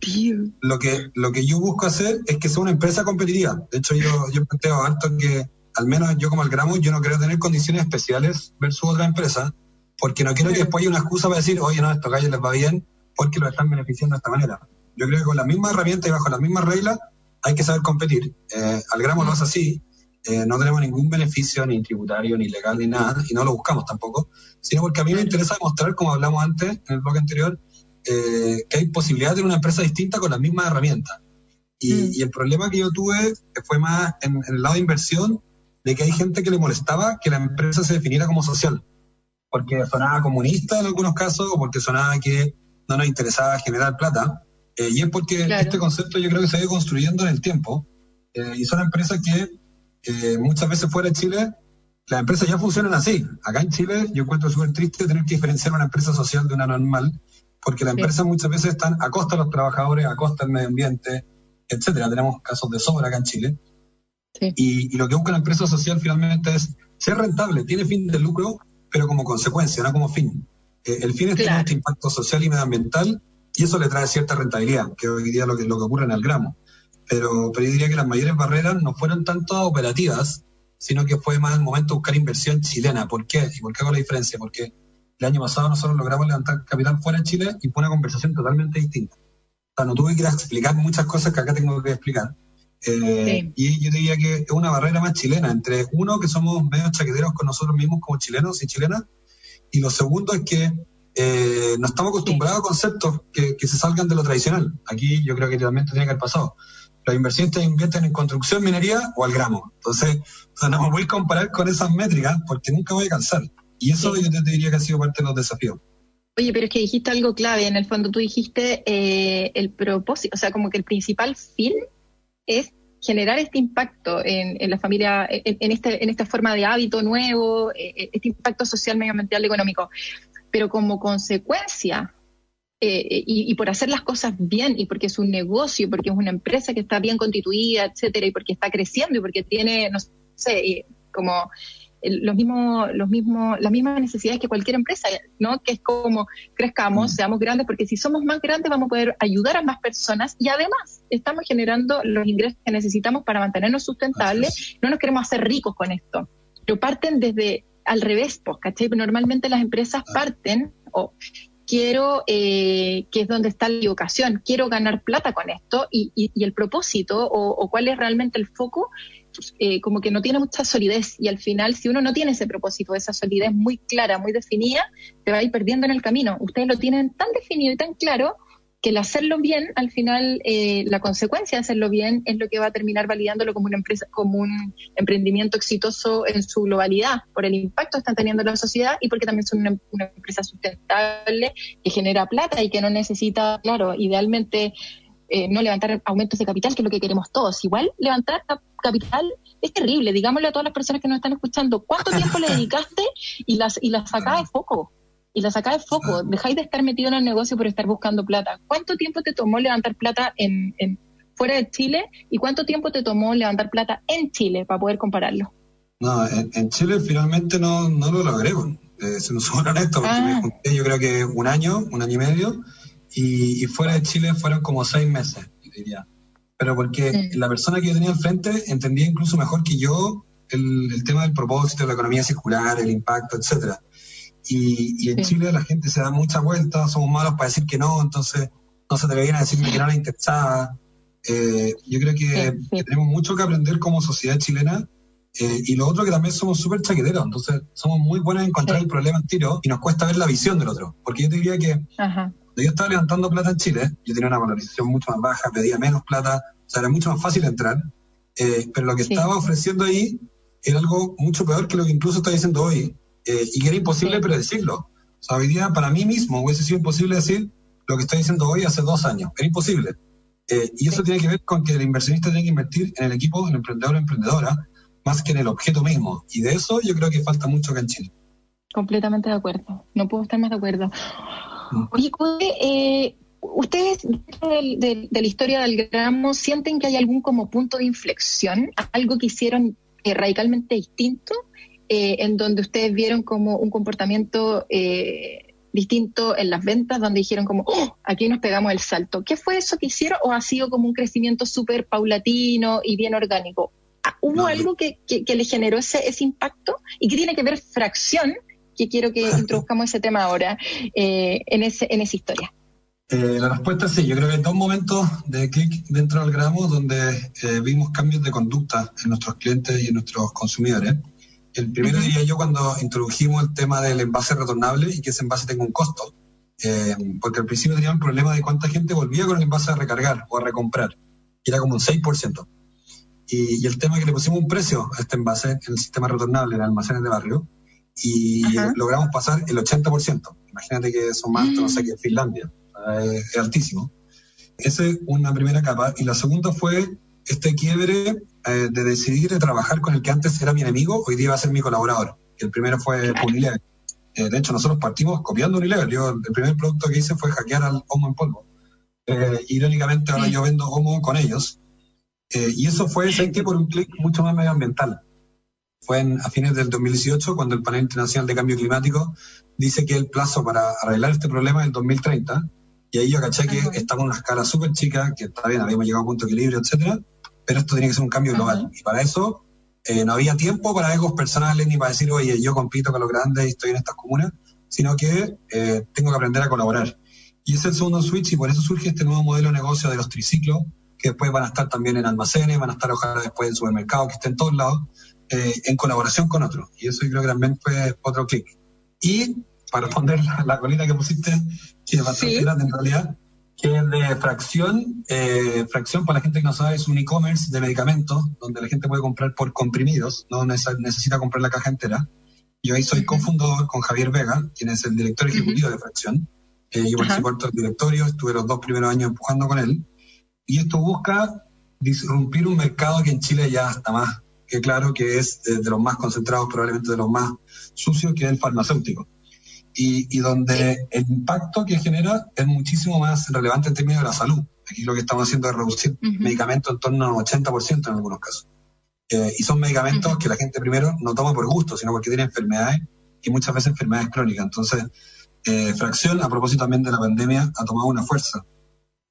lo que, lo que yo busco hacer es que sea una empresa competitiva. De hecho, yo, yo planteo harto que, al menos yo como Algramo, yo no quiero tener condiciones especiales versus otra empresa, porque no quiero que después haya una excusa para decir, oye, no, a estos gallos les va bien porque lo están beneficiando de esta manera. Yo creo que con la misma herramienta y bajo las mismas reglas hay que saber competir. Eh, Algramo lo hace así, eh, no tenemos ningún beneficio ni tributario, ni legal, ni nada, y no lo buscamos tampoco, sino porque a mí me interesa demostrar, como hablamos antes en el blog anterior, eh, que hay posibilidad de tener una empresa distinta con las mismas herramientas. Y, Mm. y el problema que yo tuve fue más en, en el lado de inversión, de que hay gente que le molestaba que la empresa se definiera como social, porque sonaba comunista en algunos casos, o porque sonaba que no nos interesaba generar plata. Eh, y es porque Claro. este concepto yo creo que se ha ido construyendo en el tiempo, eh, y son empresas que eh, muchas veces fuera de Chile, las empresas ya funcionan así. Acá en Chile yo encuentro súper triste tener que diferenciar una empresa social de una normal, porque las Sí. empresas muchas veces están a costa de los trabajadores, a costa del medio ambiente, etcétera. Tenemos casos de sobra acá en Chile. Sí. Y, y lo que busca la empresa social finalmente es ser rentable, tiene fin de lucro, pero como consecuencia, no como fin. Eh, el fin es tener este impacto social y medioambiental, y eso le trae cierta rentabilidad, que hoy día es lo que, lo que ocurre en el gramo. Pero, pero yo diría que las mayores barreras no fueron tanto operativas, sino que fue más el momento de buscar inversión chilena. ¿Por qué? ¿Y por qué hago la diferencia? Porque el año pasado nosotros logramos levantar capital fuera de Chile y fue una conversación totalmente distinta. O sea, no tuve que ir a explicar muchas cosas que acá tengo que explicar. Eh, Y yo diría que es una barrera más chilena, entre uno, que somos medio chaqueteros con nosotros mismos como chilenos y chilenas, y lo segundo es que eh, no estamos acostumbrados a conceptos que, que se salgan de lo tradicional. Aquí yo creo que también tendría que haber pasado. Los inversionistas invierten en construcción, minería o al gramo. Entonces, o sea, no me voy a comparar con esas métricas porque nunca voy a alcanzar. Y eso Sí. yo te diría que ha sido parte de los desafíos. Oye, pero es que dijiste algo clave. En el fondo, tú dijiste eh, el propósito, o sea, como que el principal fin es generar este impacto en, en la familia, en, en este, en esta forma de hábito nuevo, eh, este impacto social, medioambiental, económico. Pero como consecuencia, eh, y, y por hacer las cosas bien, y porque es un negocio, porque es una empresa que está bien constituida, etcétera, y porque está creciendo, y porque tiene, no sé, eh, como los mismos, los mismos, las mismas necesidades que cualquier empresa, ¿no? Que es como crezcamos, Mm. seamos grandes, porque si somos más grandes vamos a poder ayudar a más personas y además estamos generando los ingresos que necesitamos para mantenernos sustentables. No nos queremos hacer ricos con esto. Pero parten desde al revés, pues, ¿cachai? Normalmente las empresas parten o quiero, eh, que es donde está la equivocación, quiero ganar plata con esto y, y- y el propósito o, o cuál es realmente el foco, eh, como que no tiene mucha solidez y al final si uno no tiene ese propósito, esa solidez muy clara, muy definida, te va a ir perdiendo en el camino. Ustedes lo tienen tan definido y tan claro que el hacerlo bien, al final, eh, la consecuencia de hacerlo bien es lo que va a terminar validándolo como una empresa, como un emprendimiento exitoso en su globalidad, por el impacto que están teniendo en la sociedad y porque también son una, una empresa sustentable que genera plata y que no necesita, claro, idealmente eh, no levantar aumentos de capital, que es lo que queremos todos. Igual levantar cap- capital es terrible, digámosle a todas las personas que nos están escuchando, ¿cuánto tiempo le dedicaste y las y la sacás de foco? Y la sacás de foco, dejáis de estar metido en el negocio por estar buscando plata. ¿Cuánto tiempo te tomó levantar plata en, en fuera de Chile y cuánto tiempo te tomó levantar plata en Chile para poder compararlo? No, en, en Chile finalmente no, no lo logré, eh, se nos son honestos, porque Ah. me junté yo creo que un año, un año y medio, y, y fuera de Chile fueron como seis meses, diría. Pero porque Mm. la persona que yo tenía al frente entendía incluso mejor que yo el, el tema del propósito, la economía circular, el impacto, etcétera. Y, y en Sí. Chile la gente se da mucha vuelta, somos malos para decir que no, entonces no se atrevían a decirme que no les interesaba. Eh, yo creo que, Sí, sí. que tenemos mucho que aprender como sociedad chilena eh, y lo otro que también somos súper chaqueteros, entonces somos muy buenos en encontrar el problema en tiro y nos cuesta ver la visión del otro. Porque yo te diría que Ajá. cuando yo estaba levantando plata en Chile, yo tenía una valorización mucho más baja, pedía menos plata, o sea, era mucho más fácil entrar, eh, pero lo que estaba ofreciendo ahí era algo mucho peor que lo que incluso está diciendo hoy, eh, y que era imposible Sí. predecirlo. O sea, hoy día para mí mismo hubiese sido imposible decir lo que está diciendo hoy hace dos años, era imposible. Eh, y eso Sí. tiene que ver con que el inversionista tiene que invertir en el equipo, en el emprendedor o emprendedora, más que en el objeto mismo. Y de eso yo creo que falta mucho acá en Chile. Completamente de acuerdo. No puedo estar más de acuerdo. Mm. Oye, eh, ¿ustedes de, la historia del gramo sienten que hay algún como punto de inflexión? ¿Algo que hicieron eh, radicalmente distinto? Eh, en donde ustedes vieron como un comportamiento eh, distinto en las ventas, donde dijeron como, oh, aquí nos pegamos el salto. ¿Qué fue eso que hicieron o ha sido como un crecimiento súper paulatino y bien orgánico? Ah, ¿Hubo algo que, que, le generó ese, ese impacto? ¿Y qué tiene que ver fracción que quiero que introduzcamos ese tema ahora eh, en, ese, en esa historia. Eh, la respuesta es sí. Yo creo que hay dos momentos de clic dentro del gramo donde eh, vimos cambios de conducta en nuestros clientes y en nuestros consumidores. El primero diría yo cuando introdujimos el tema del envase retornable y que ese envase tenga un costo. porque al principio teníamos el problema de cuánta gente volvía con el envase a recargar o a recomprar. Y era como un 6%. Y, y el tema es que le pusimos un precio a este envase en el sistema retornable en almacenes de barrio y logramos pasar el 80%. Imagínate que son más, no sé, que Finlandia. es altísimo. Esa es una primera capa. Y la segunda fue este quiebre eh, de decidir de trabajar con el que antes era mi enemigo, hoy día va a ser mi colaborador. El primero fue Unilever. Eh, de hecho, nosotros partimos copiando Unilever. Yo, el primer producto que hice fue hackear al Homo en polvo. Eh, irónicamente, ahora yo vendo Homo con ellos. y eso fue, ¿sabes Por un clic mucho más medioambiental fue a fines del 2018 cuando el Panel Internacional de Cambio Climático dice que el plazo para arreglar este problema es el 2030. Y ahí yo caché que estamos en una escala súper chica, que está bien, habíamos llegado a un punto de equilibrio, etcétera, pero esto tiene que ser un cambio global. Y para eso eh, no había tiempo para egos personales ni para decir, oye, yo compito con los grandes y estoy en estas comunas, sino que eh, tengo que aprender a colaborar. Y ese es el segundo switch y por eso surge este nuevo modelo de negocio de los triciclos, que después van a estar también en almacenes, van a estar ojalá después en supermercados, que estén en todos lados, eh, en colaboración con otros. Y eso yo creo que también fue otro clic. Y para responder la, colita que pusiste, que es bastante grande en realidad, que es de fracción. Eh, fracción, para la gente que no sabe, es un e-commerce de medicamentos donde la gente puede comprar por comprimidos, no necesita comprar la caja entera. Yo ahí soy cofundador con Javier Vega, quien es el director ejecutivo de Fracción. Eh, yo participé del directorio, estuve los dos primeros años empujando con él. Y esto busca disrumpir un mercado que en Chile ya está más que claro que es eh, de los más concentrados, probablemente de los más sucios, que es el farmacéutico. Y, donde el impacto que genera es muchísimo más relevante en términos de la salud. Aquí lo que estamos haciendo es reducir medicamentos en torno al 80% en algunos casos. Eh, y son medicamentos que la gente primero no toma por gusto, sino porque tiene enfermedades y muchas veces enfermedades crónicas. Entonces, eh, Fracción, a propósito también de la pandemia, ha tomado una fuerza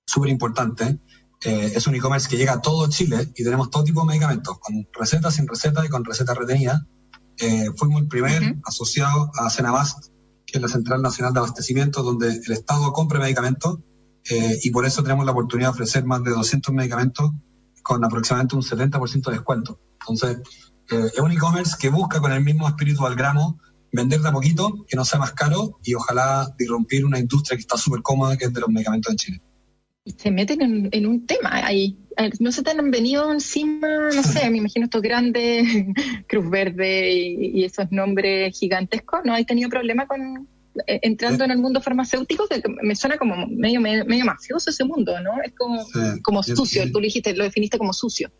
súper importante eh, es un e-commerce que llega a todo Chile y tenemos todo tipo de medicamentos, con recetas, sin receta y con receta retenida. Eh, fuimos el primer asociado a Cenabast, que es la Central Nacional de Abastecimiento, donde el Estado compra medicamentos eh, y por eso tenemos la oportunidad de ofrecer más de 200 medicamentos con aproximadamente un 70% de descuento. Entonces, es un e-commerce que busca con el mismo espíritu al gramo vender de a poquito, que no sea más caro y ojalá disrumpir una industria que está súper cómoda, que es de los medicamentos en Chile se meten en, un tema ahí. No se te han venido encima, no sé, me imagino estos grandes Cruz Verde y, esos nombres gigantescos. ¿No hay tenido problema con eh, entrando en el mundo farmacéutico? Que me suena como medio, medio, mafioso ese mundo, ¿no? Es como, como sucio. Tú lo dijiste, lo definiste como sucio.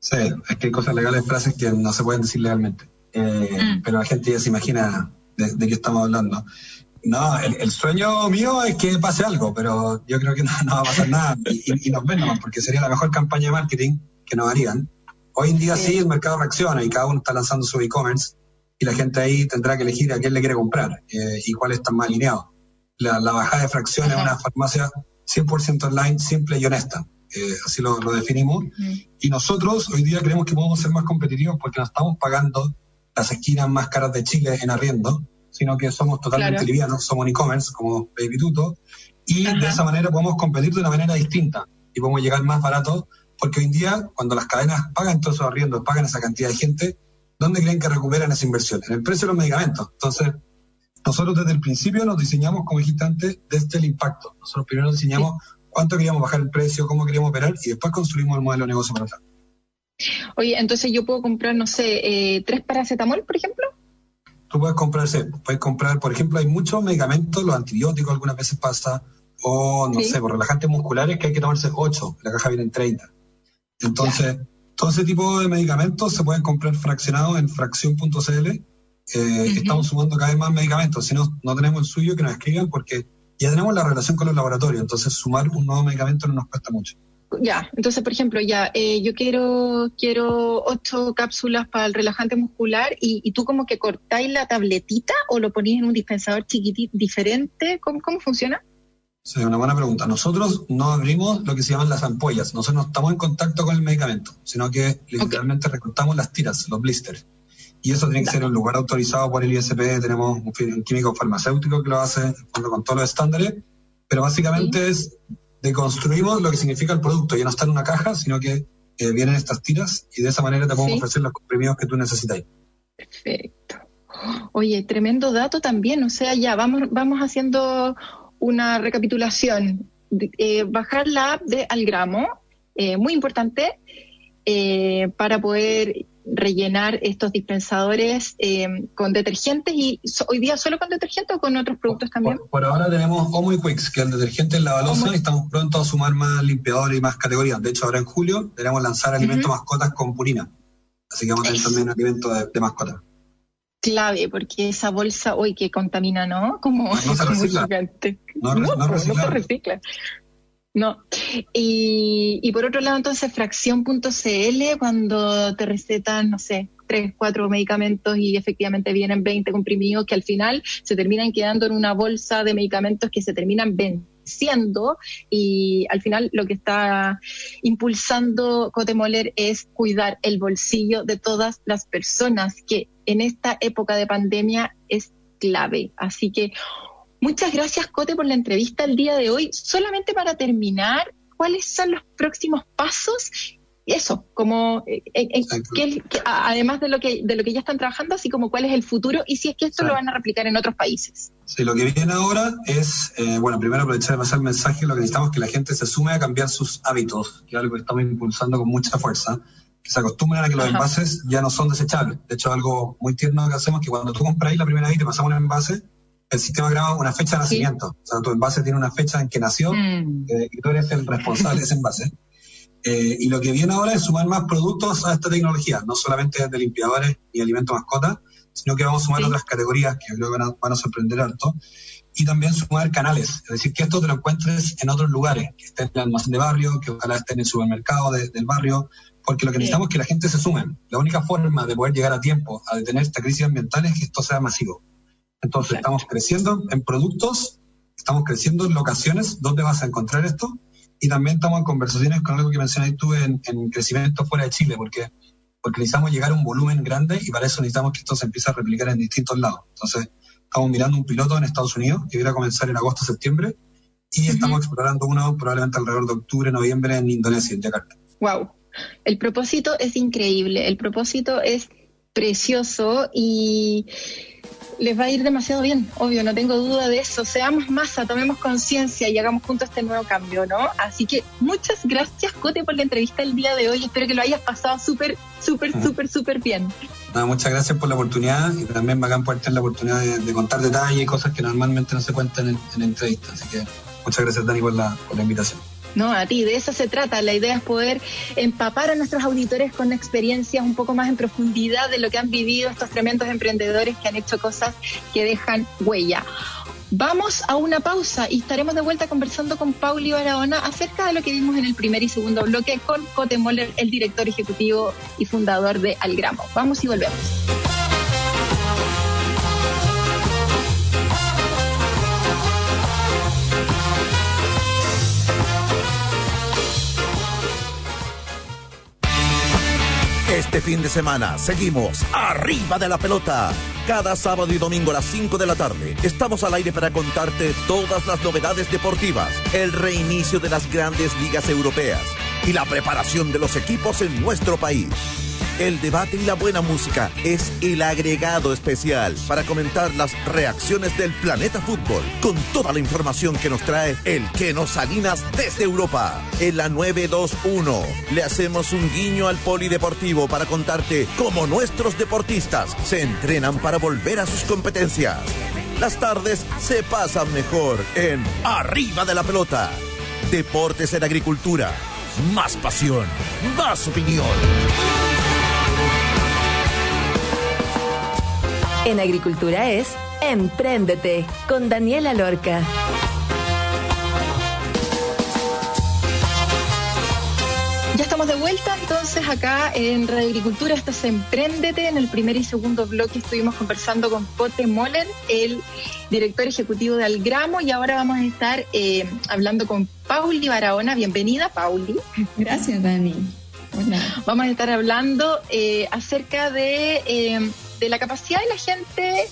Sí, es que hay cosas legales, frases que no se pueden decir legalmente. Eh, mm. Pero la gente ya se imagina de, de qué estamos hablando. No, el, sueño mío es que pase algo, pero yo creo que no, va a pasar nada y, nos ven nomás, porque sería la mejor campaña de marketing que nos harían. Hoy en día sí. el mercado reacciona y cada uno está lanzando su e-commerce y la gente ahí tendrá que elegir a quién le quiere comprar eh, y cuál está más alineado. La, bajada de fracción es una farmacia 100% online, simple y honesta. Eh, así lo, definimos. Y nosotros hoy día creemos que podemos ser más competitivos porque nos estamos pagando las esquinas más caras de Chile en arriendo sino que somos totalmente livianos, somos un e-commerce como Baby Tuto, y de esa manera podemos competir de una manera distinta y podemos llegar más barato, porque hoy en día, cuando las cadenas pagan todos esos arriendos, pagan esa cantidad de gente, ¿dónde creen que recuperan esa inversión? En el precio de los medicamentos. Entonces, nosotros desde el principio nos diseñamos, como dijiste antes, desde el impacto. Nosotros primero diseñamos cuánto queríamos bajar el precio, cómo queríamos operar, y después construimos el modelo de negocio para atrás. Oye, entonces yo puedo comprar, no sé, eh, tres paracetamol, por ejemplo tú puedes comprarse, puedes comprar, por ejemplo, hay muchos medicamentos, los antibióticos algunas veces pasa, o no sé, por relajantes musculares que hay que tomarse 8, la caja viene en 30. Entonces, Todo ese tipo de medicamentos se pueden comprar fraccionados en fracción.cl. Eh, Estamos sumando cada vez más medicamentos. Si no, no tenemos el suyo, que nos escriban porque ya tenemos la relación con los laboratorios. Entonces, sumar un nuevo medicamento no nos cuesta mucho. Ya, entonces, por ejemplo, ya, eh, yo quiero quiero ocho cápsulas para el relajante muscular y, y tú como que cortáis la tabletita o lo ponéis en un dispensador chiquitito diferente. ¿Cómo, cómo funciona? Sí, una buena pregunta. Nosotros no abrimos lo que se llaman las ampollas. Nosotros no estamos en contacto con el medicamento, sino que literalmente recortamos las tiras, los blisters. Y eso tiene que ser en un lugar autorizado por el ISP. Tenemos un, un químico farmacéutico que lo hace con todos los estándares. Pero básicamente es deconstruimos lo que significa el producto. Ya no está en una caja, sino que eh, vienen estas tiras y de esa manera te podemos Sí. ofrecer los comprimidos que tú necesitas. Perfecto. Oye, tremendo dato también. O sea, ya vamos, vamos haciendo una recapitulación. Eh, bajar la app de Algramo, eh, muy importante, para poder rellenar estos dispensadores eh, con detergentes y so- hoy día solo con detergentes o con otros productos también. Por, por ahora tenemos Omo y Quicks, que es el detergente en la balosa, y- estamos pronto a sumar más limpiadores y más categorías. De hecho, ahora en julio deberemos lanzar alimentos mascotas con purina. Así que vamos a tener también alimentos de, de mascotas. Clave, porque esa bolsa hoy que contamina, ¿no? Como, No se recicla. gigante. No, no, pues, no se recicla. No. Y, y por otro lado, entonces, fracción.cl, cuando te recetan, no sé, tres, cuatro medicamentos y efectivamente vienen 20 comprimidos que al final se terminan quedando en una bolsa de medicamentos que se terminan venciendo y al final lo que está impulsando Cotemoler es cuidar el bolsillo de todas las personas que en esta época de pandemia es clave. Así que Muchas gracias, Cote, por la entrevista el día de hoy. Solamente para terminar, ¿cuáles son los próximos pasos? Eso, como eh, eh, eh, qué- qué- a- además de lo que de lo que ya están trabajando, así como cuál es el futuro y si es que esto Claro. lo van a replicar en otros países. Sí, lo que viene ahora es, eh, bueno, primero aprovechar de pasar el mensaje, lo que necesitamos es que la gente se sume a cambiar sus hábitos, que es algo que estamos impulsando con mucha fuerza, que se acostumbren a que los Ajá. envases ya no son desechables. De hecho, algo muy tierno que hacemos es que cuando tú compras la primera vez y te pasamos un envase, el sistema graba una fecha de Sí. nacimiento. O sea, tu envase tiene una fecha en que nació Mm. eh, y tú eres el responsable de ese envase. Eh, y lo que viene ahora es sumar más productos a esta tecnología, no solamente de limpiadores y alimentos mascotas, sino que vamos a sumar Sí. otras categorías que creo que van a, van a sorprender harto. Y también sumar canales, es decir, que esto te lo encuentres en otros lugares, que esté en el almacén de barrio, que ojalá esté en el supermercado de- del barrio, porque lo que Sí. necesitamos es que la gente se sume. La única forma de poder llegar a tiempo a detener esta crisis ambiental es que esto sea masivo. Entonces, Exacto. estamos creciendo en productos, estamos creciendo en locaciones donde vas a encontrar esto y también estamos en conversaciones con algo que mencionaste tú en, en crecimiento fuera de Chile, porque, porque necesitamos llegar a un volumen grande y para eso necesitamos que esto se empiece a replicar en distintos lados. Entonces, estamos mirando un piloto en Estados Unidos que viene a comenzar en agosto-septiembre y Ujú. estamos explorando uno probablemente alrededor de octubre, noviembre en Indonesia, en Yakarta. Wow. El propósito es increíble, el propósito es precioso y les va a ir demasiado bien, obvio, no tengo duda de eso. Seamos masa, tomemos conciencia y hagamos juntos este nuevo cambio, ¿no? Así que muchas gracias, Cote, por la entrevista el día de hoy. Espero que lo hayas pasado súper, súper, Ujú. súper, súper bien. Nada, muchas gracias por la oportunidad y también bacán poder tener la oportunidad de, de contar detalles y cosas que normalmente no se cuentan en, en entrevistas. Así que muchas gracias, Dani, por la, por la invitación. No, a ti, de eso se trata. La idea es poder empapar a nuestros auditores con experiencias un poco más en profundidad de lo que han vivido estos tremendos emprendedores que han hecho cosas que dejan huella. Vamos a una pausa y estaremos de vuelta conversando con Pauli Barahona acerca de lo que vimos en el primer y segundo bloque con Cote Moller, el director ejecutivo y fundador de Algramo. Vamos y volvemos. Este fin de semana seguimos arriba de la pelota. Cada sábado y domingo a las 5 de la tarde estamos al aire para contarte todas las novedades deportivas, el reinicio de las grandes ligas europeas y la preparación de los equipos en nuestro país. El debate y la buena música es el agregado especial para comentar las reacciones del planeta fútbol con toda la información que nos trae el Keno Salinas desde Europa. En la 921 le hacemos un guiño al polideportivo para contarte cómo nuestros deportistas se entrenan para volver a sus competencias. Las tardes se pasan mejor en Arriba de la Pelota. Deportes en Agricultura más pasión, más opinión. En Agricultura es Empréndete con Daniela Lorca. Ya estamos de vuelta entonces acá en Radio Agricultura, esto es Emprendete. En el primer y segundo bloque estuvimos conversando con Pote Moller, el director ejecutivo de Algramo, y ahora vamos a estar eh, hablando con Pauli Barahona. Bienvenida, Pauli. Gracias, Dani. Hola. Vamos a estar hablando eh, acerca de, eh, de la capacidad de la gente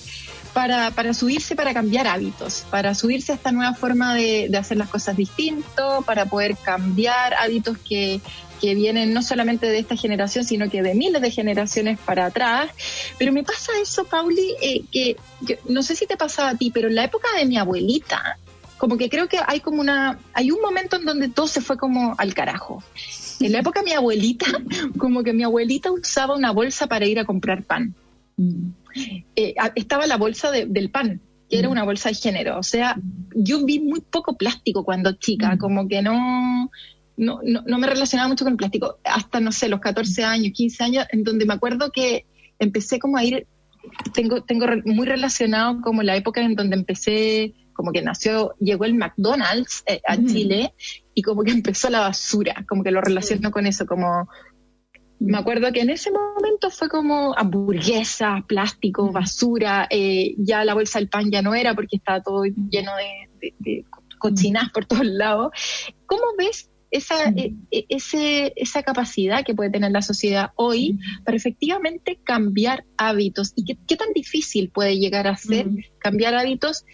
para, para, subirse, para cambiar hábitos, para subirse a esta nueva forma de, de hacer las cosas distinto, para poder cambiar hábitos que, que vienen no solamente de esta generación, sino que de miles de generaciones para atrás. Pero me pasa eso, Pauli, eh, que no sé si te pasa a ti, pero en la época de mi abuelita, como que creo que hay como una, hay un momento en donde todo se fue como al carajo. En la época de mi abuelita, como que mi abuelita usaba una bolsa para ir a comprar pan. Eh, estaba la bolsa de, del pan, que era una bolsa de género. O sea, yo vi muy poco plástico cuando chica, como que no, no, no, no, me relacionaba mucho con el plástico, hasta, no sé, los 14 años, 15 años, en donde me acuerdo que empecé como a ir, tengo, tengo muy relacionado como la época en donde empecé, como que nació, llegó el McDonald's eh, a mm. Chile y como que empezó la basura, como que lo relaciono sí. con eso, como... Me acuerdo que en ese momento fue como hamburguesas, plástico, basura, eh, ya la bolsa del pan ya no era porque estaba todo lleno de, de, de cochinas por todos lados. ¿Cómo ves esa, mm. ese, esa capacidad que puede tener la sociedad hoy para efectivamente cambiar hábitos. ¿Y qué, qué, tan difícil puede llegar a ser cambiar hábitos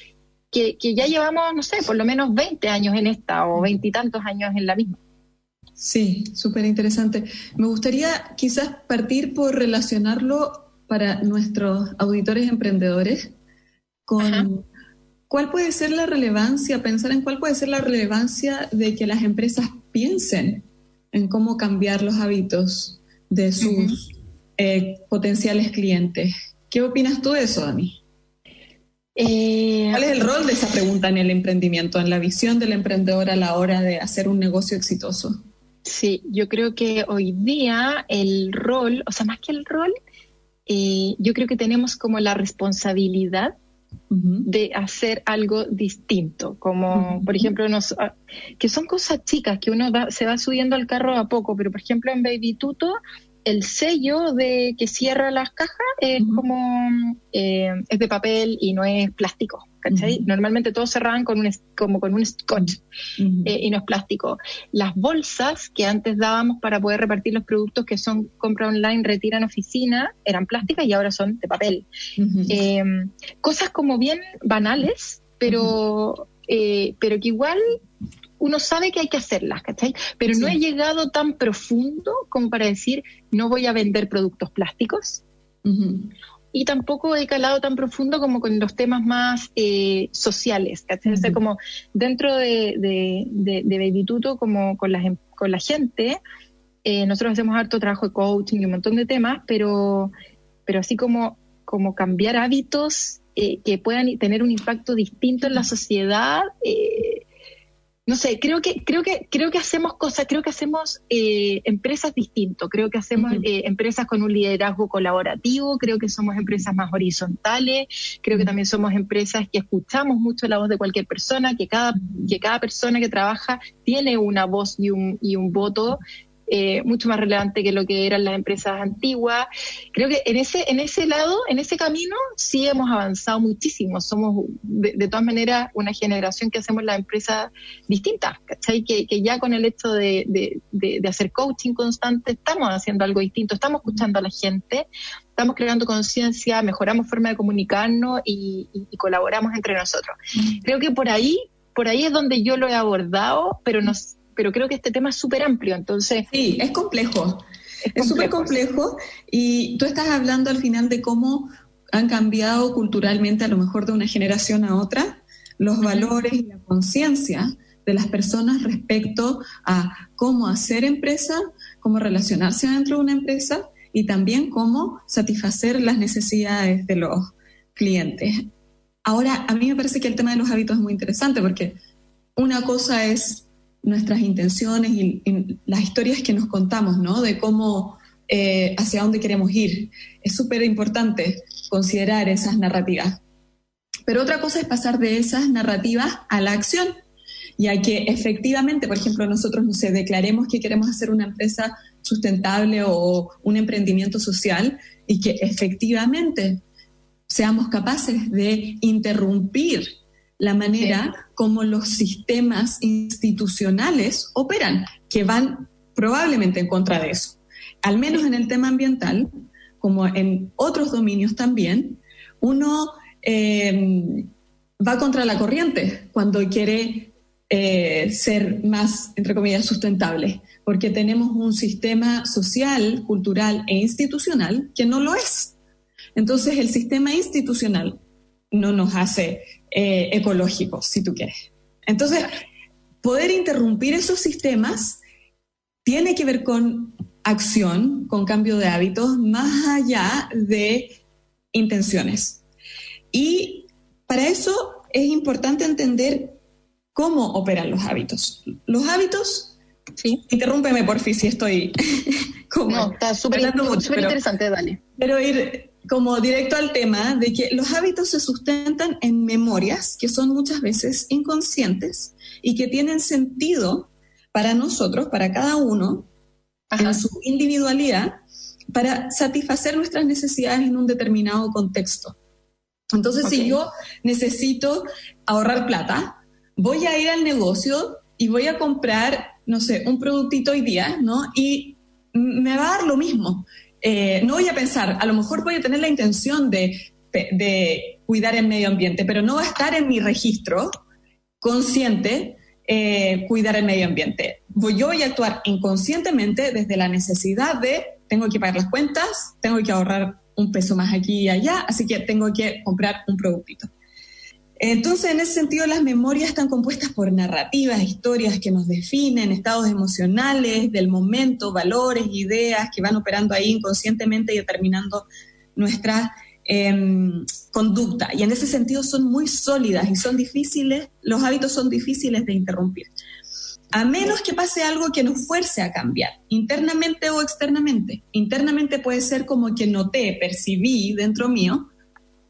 que, que, ya llevamos, no sé, por lo menos 20 años en esta o veintitantos años en la misma? Sí, súper interesante. Me gustaría quizás partir por relacionarlo para nuestros auditores emprendedores con... Ajá ¿Cuál puede ser la relevancia, pensar en cuál puede ser la relevancia de que las empresas piensen en cómo cambiar los hábitos de sus uh -huh. eh, potenciales clientes? ¿Qué opinas tú de eso, Dani? Eh, ¿Cuál es el rol de esa pregunta en el emprendimiento, en la visión del emprendedor a la hora de hacer un negocio exitoso? Sí, yo creo que hoy día el rol, o sea, más que el rol, eh, yo creo que tenemos como la responsabilidad de hacer algo distinto, como uh -huh. por ejemplo, nos, que son cosas chicas que uno va, se va subiendo al carro a poco, pero por ejemplo en Baby Tuto el sello de que cierra las cajas es uh -huh. como eh, es de papel y no es plástico. ¿cachai? Uh -huh. Normalmente todos cerraban con un, como con un scotch uh -huh. eh, y no es plástico. Las bolsas que antes dábamos para poder repartir los productos que son compra online, retira en oficina, eran plásticas y ahora son de papel. Eh, cosas como bien banales, pero, eh, pero que igual uno sabe que hay que hacerlas, ¿cachai? Pero sí. no he llegado tan profundo como para decir, no voy a vender productos plásticos. Uh -huh. Y tampoco he calado tan profundo como con los temas más eh, sociales, ¿cachai? Uh -huh. O sea, como dentro de, de, de, de Baby Tuto, como con la, con la gente, eh, nosotros hacemos harto trabajo de coaching y un montón de temas, pero, pero así como, como cambiar hábitos eh, que puedan tener un impacto distinto en la sociedad, eh, no sé, creo que, creo que, creo que hacemos cosas, creo que hacemos eh, empresas distintos, creo que hacemos uh -huh. eh, empresas con un liderazgo colaborativo, creo que somos empresas más horizontales, creo que también somos empresas que escuchamos mucho la voz de cualquier persona, que cada, que cada persona que trabaja tiene una voz y un, y un voto eh, mucho más relevante que lo que eran las empresas antiguas. Creo que en ese, en ese lado, en ese camino, sí hemos avanzado muchísimo. Somos, de, de todas maneras, una generación que hacemos las empresas distintas, ¿cachai? Que, que ya con el hecho de, de, de, de hacer coaching constante, estamos haciendo algo distinto, estamos escuchando a la gente, estamos creando conciencia, mejoramos forma de comunicarnos y, y, y colaboramos entre nosotros. Mm. Creo que por ahí, por ahí es donde yo lo he abordado, pero nos pero creo que este tema es súper amplio, entonces... Sí, es complejo. Es súper complejo y tú estás hablando al final de cómo han cambiado culturalmente, a lo mejor de una generación a otra, los valores y la conciencia de las personas respecto a cómo hacer empresa, cómo relacionarse dentro de una empresa y también cómo satisfacer las necesidades de los clientes. Ahora, a mí me parece que el tema de los hábitos es muy interesante porque una cosa es nuestras intenciones y, las historias que nos contamos, ¿no? De cómo, eh, hacia dónde queremos ir. Es súper importante considerar esas narrativas. Pero otra cosa es pasar de esas narrativas a la acción, ya que efectivamente, por ejemplo, nosotros, no sé, declaremos que queremos hacer una empresa sustentable o un emprendimiento social y que efectivamente seamos capaces de interrumpir la manera como los sistemas institucionales operan, que van probablemente en contra de eso. Al menos en el tema ambiental, como en otros dominios también, uno eh, va contra la corriente cuando quiere eh, ser más, entre comillas, sustentable, porque tenemos un sistema social, cultural e institucional que no lo es. Entonces, el sistema institucional no nos hace eh, ecológicos, si tú quieres. Entonces, poder interrumpir esos sistemas tiene que ver con acción, con cambio de hábitos, más allá de intenciones. Y para eso es importante entender cómo operan los hábitos. Los hábitos, sí. interrúmpeme por fin si estoy como... No, está súper interesante, dale. Pero ir como directo al tema de que los hábitos se sustentan en memorias que son muchas veces inconscientes y que tienen sentido para nosotros, para cada uno, en su individualidad, para satisfacer nuestras necesidades en un determinado contexto. Entonces, si yo necesito ahorrar plata, voy a ir al negocio y voy a comprar, no sé, un productito hoy día, ¿no? Y me va a dar lo mismo. Eh, no voy a pensar, a lo mejor voy a tener la intención de, cuidar el medio ambiente, pero no va a estar en mi registro consciente eh, cuidar el medio ambiente. Voy, yo voy a actuar inconscientemente desde la necesidad de, tengo que pagar las cuentas, tengo que ahorrar un peso más aquí y allá, así que tengo que comprar un productito. Entonces, en ese sentido, las memorias están compuestas por narrativas, historias que nos definen, estados emocionales del momento, valores, ideas que van operando ahí inconscientemente y determinando nuestra em, conducta. Y en ese sentido son muy sólidas y son difíciles, los hábitos son difíciles de interrumpir. A menos que pase algo que nos fuerce a cambiar, internamente o externamente. Internamente puede ser como que noté, percibí dentro mío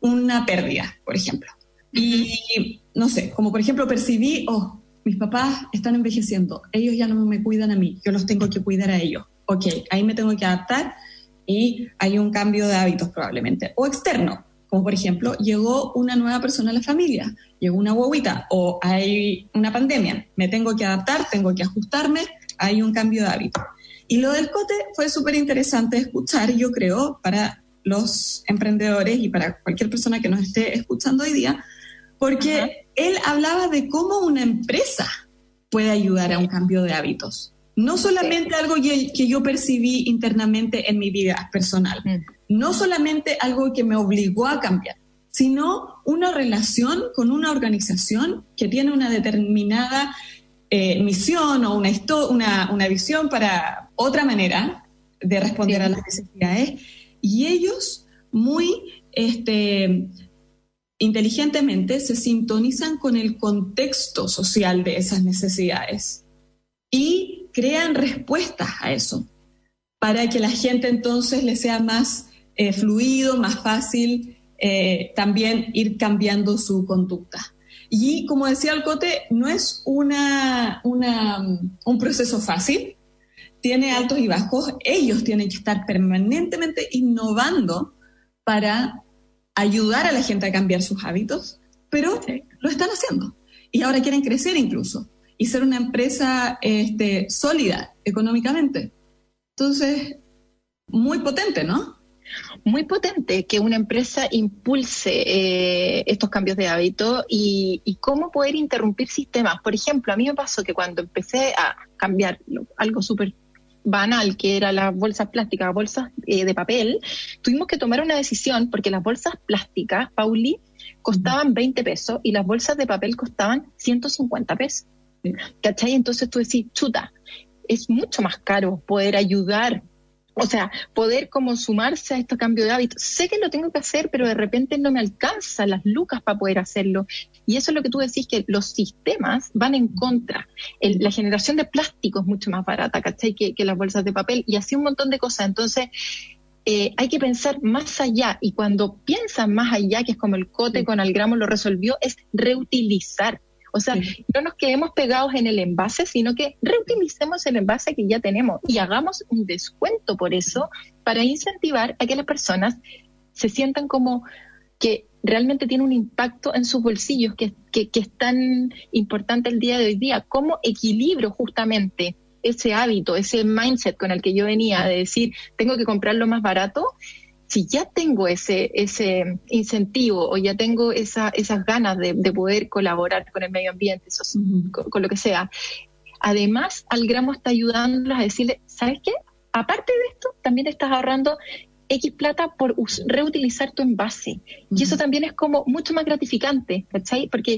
una pérdida, por ejemplo y no sé, como por ejemplo percibí, oh, mis papás están envejeciendo, ellos ya no me cuidan a mí, yo los tengo que cuidar a ellos. Ok, ahí me tengo que adaptar y hay un cambio de hábitos probablemente. O externo, como por ejemplo, llegó una nueva persona a la familia, llegó una guaguita o hay una pandemia, me tengo que adaptar, tengo que ajustarme, hay un cambio de hábito. Y lo del cote fue súper interesante escuchar, yo creo, para los emprendedores y para cualquier persona que nos esté escuchando hoy día, porque él hablaba de cómo una empresa puede ayudar a un cambio de hábitos. No solamente algo que, yo percibí internamente en mi vida personal, mm. no solamente algo que me obligó a cambiar, sino una relación con una organización que tiene una determinada eh, misión o una, una, una visión para otra manera de responder a las necesidades. Y ellos muy este, inteligentemente se sintonizan con el contexto social de esas necesidades y crean respuestas a eso para que la gente entonces le sea más eh, fluido, más fácil eh, también ir cambiando su conducta. Y como decía Alcote, no es una, un proceso fácil, tiene altos y bajos, ellos tienen que estar permanentemente innovando para ayudar a la gente a cambiar sus hábitos, pero lo están haciendo. Y ahora quieren crecer incluso y ser una empresa este, sólida económicamente. Entonces, muy potente, ¿no? Muy potente que una empresa impulse eh, estos cambios de hábito y, y, cómo poder interrumpir sistemas. Por ejemplo, a mí me pasó que cuando empecé a cambiar algo súper banal, que era las bolsas plásticas, bolsas eh, de papel, tuvimos que tomar una decisión porque las bolsas plásticas, Pauli, costaban 20 pesos y las bolsas de papel costaban 150 pesos. ¿Cachai? Entonces tú decís, chuta, es mucho más caro poder ayudar O sea, poder como sumarse a este cambio de hábitos. Sé que lo tengo que hacer, pero de repente no me alcanzan las lucas para poder hacerlo. Y eso es lo que tú decís, que los sistemas van en contra. la generación de plástico es mucho más barata, ¿cachai? Que, que las bolsas de papel y así un montón de cosas. Entonces, eh, hay que pensar más allá y cuando piensan más allá, que es como el cote con el gramo lo resolvió, es reutilizar. O sea, no nos quedemos pegados en el envase, sino que reutilicemos el envase que ya tenemos y hagamos un descuento por eso para incentivar a que las personas se sientan como que realmente tiene un impacto en sus bolsillos, que, que, que, es tan importante el día de hoy día. ¿Cómo equilibro justamente ese hábito, ese mindset con el que yo venía de decir, tengo que comprarlo más barato? Si ya tengo ese, ese incentivo o ya tengo esa, esas ganas de, poder colaborar con el medio ambiente, con, lo que sea, además al gramo está ayudándolos a decirle, ¿sabes qué? Aparte de esto, también estás ahorrando X plata por reutilizar tu envase. Y eso también es como mucho más gratificante, ¿cachai? Porque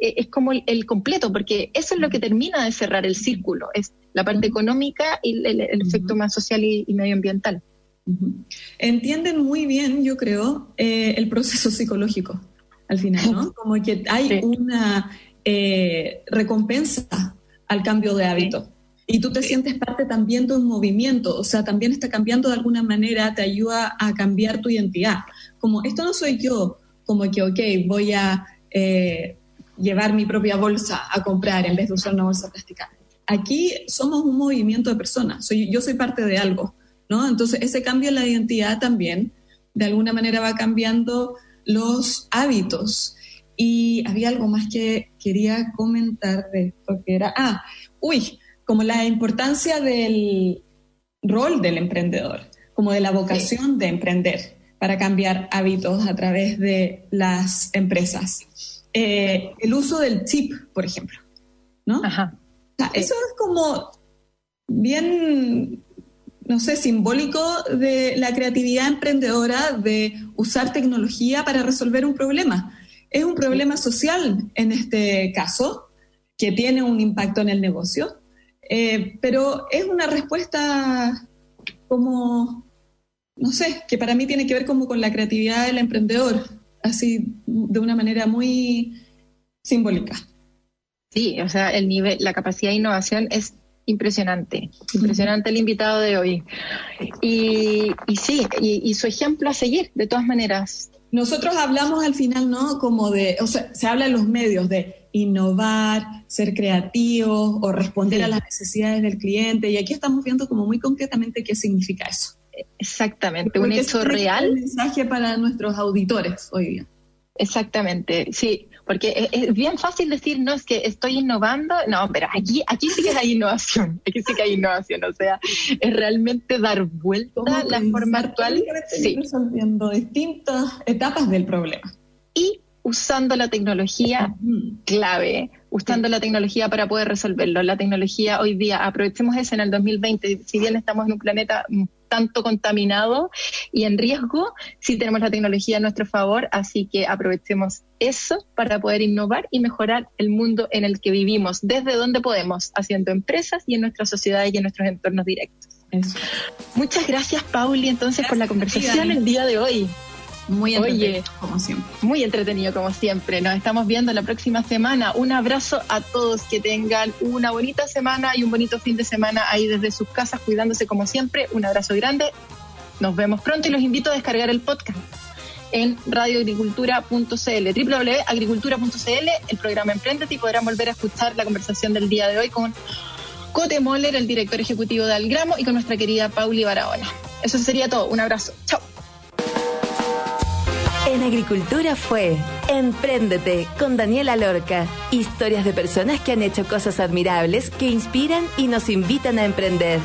eh, es como el, completo, porque eso es lo que termina de cerrar el círculo, es la parte económica y el, efecto más social y medioambiental. Entienden muy bien, yo creo, eh, el proceso psicológico al final, ¿no? Como que hay una eh, recompensa al cambio de hábito. Y tú te sientes parte también de un movimiento, o sea, también está cambiando de alguna manera, te ayuda a cambiar tu identidad. Como esto no soy yo, como que, ok, voy a eh, llevar mi propia bolsa a comprar en vez de usar una bolsa plástica. Aquí somos un movimiento de personas, soy, yo soy parte de algo. ¿No? Entonces, ese cambio en la identidad también, de alguna manera, va cambiando los hábitos. Y había algo más que quería comentar de esto, que era, ah, uy, como la importancia del rol del emprendedor, como de la vocación de emprender para cambiar hábitos a través de las empresas. Eh, el uso del chip, por ejemplo, ¿no? Ajá. eso es como bien no sé, simbólico de la creatividad emprendedora de usar tecnología para resolver un problema. Es un problema social en este caso, que tiene un impacto en el negocio, eh, pero es una respuesta como, no sé, que para mí tiene que ver como con la creatividad del emprendedor, así de una manera muy simbólica. Sí, o sea, el nivel, la capacidad de innovación es impresionante, impresionante el invitado de hoy. Y, sí, y, su ejemplo a seguir, de todas maneras. Nosotros hablamos al final, ¿no? Como de, o sea, se habla en los medios de innovar, ser creativos o responder a las necesidades del cliente. Y aquí estamos viendo como muy concretamente qué significa eso. Exactamente, un hecho real. Un mensaje para nuestros auditores hoy día. Exactamente, sí, porque es, bien fácil decir, no, es que estoy innovando, no, pero aquí, aquí sí que hay innovación, aquí sí que hay innovación, o sea, es realmente dar vuelta a la forma actual. Sí. Resolviendo distintas etapas del problema. Y usando la tecnología clave, usando la tecnología para poder resolverlo. La tecnología hoy día, aprovechemos eso en el 2020, si bien estamos en un planeta tanto contaminado y en riesgo, sí tenemos la tecnología a nuestro favor, así que aprovechemos eso para poder innovar y mejorar el mundo en el que vivimos, desde donde podemos, haciendo empresas y en nuestras sociedades y en nuestros entornos directos. Muchas gracias, Pauli, entonces, por la conversación el día de hoy. Muy entretenido, como siempre. Muy entretenido, como siempre. Nos estamos viendo la próxima semana. Un abrazo a todos. Que tengan una bonita semana y un bonito fin de semana ahí desde sus casas, cuidándose como siempre. Un abrazo grande. Nos vemos pronto y los invito a descargar el podcast en radioagricultura.cl, www.agricultura.cl, el programa Emprendete y podrán volver a escuchar la conversación del día de hoy con Cote Moller, el director ejecutivo de Algramo, y con nuestra querida Pauli Barahona. Eso sería todo. Un abrazo. Chao. En Agricultura fue Empréndete con Daniela Lorca. Historias de personas que han hecho cosas admirables que inspiran y nos invitan a emprender.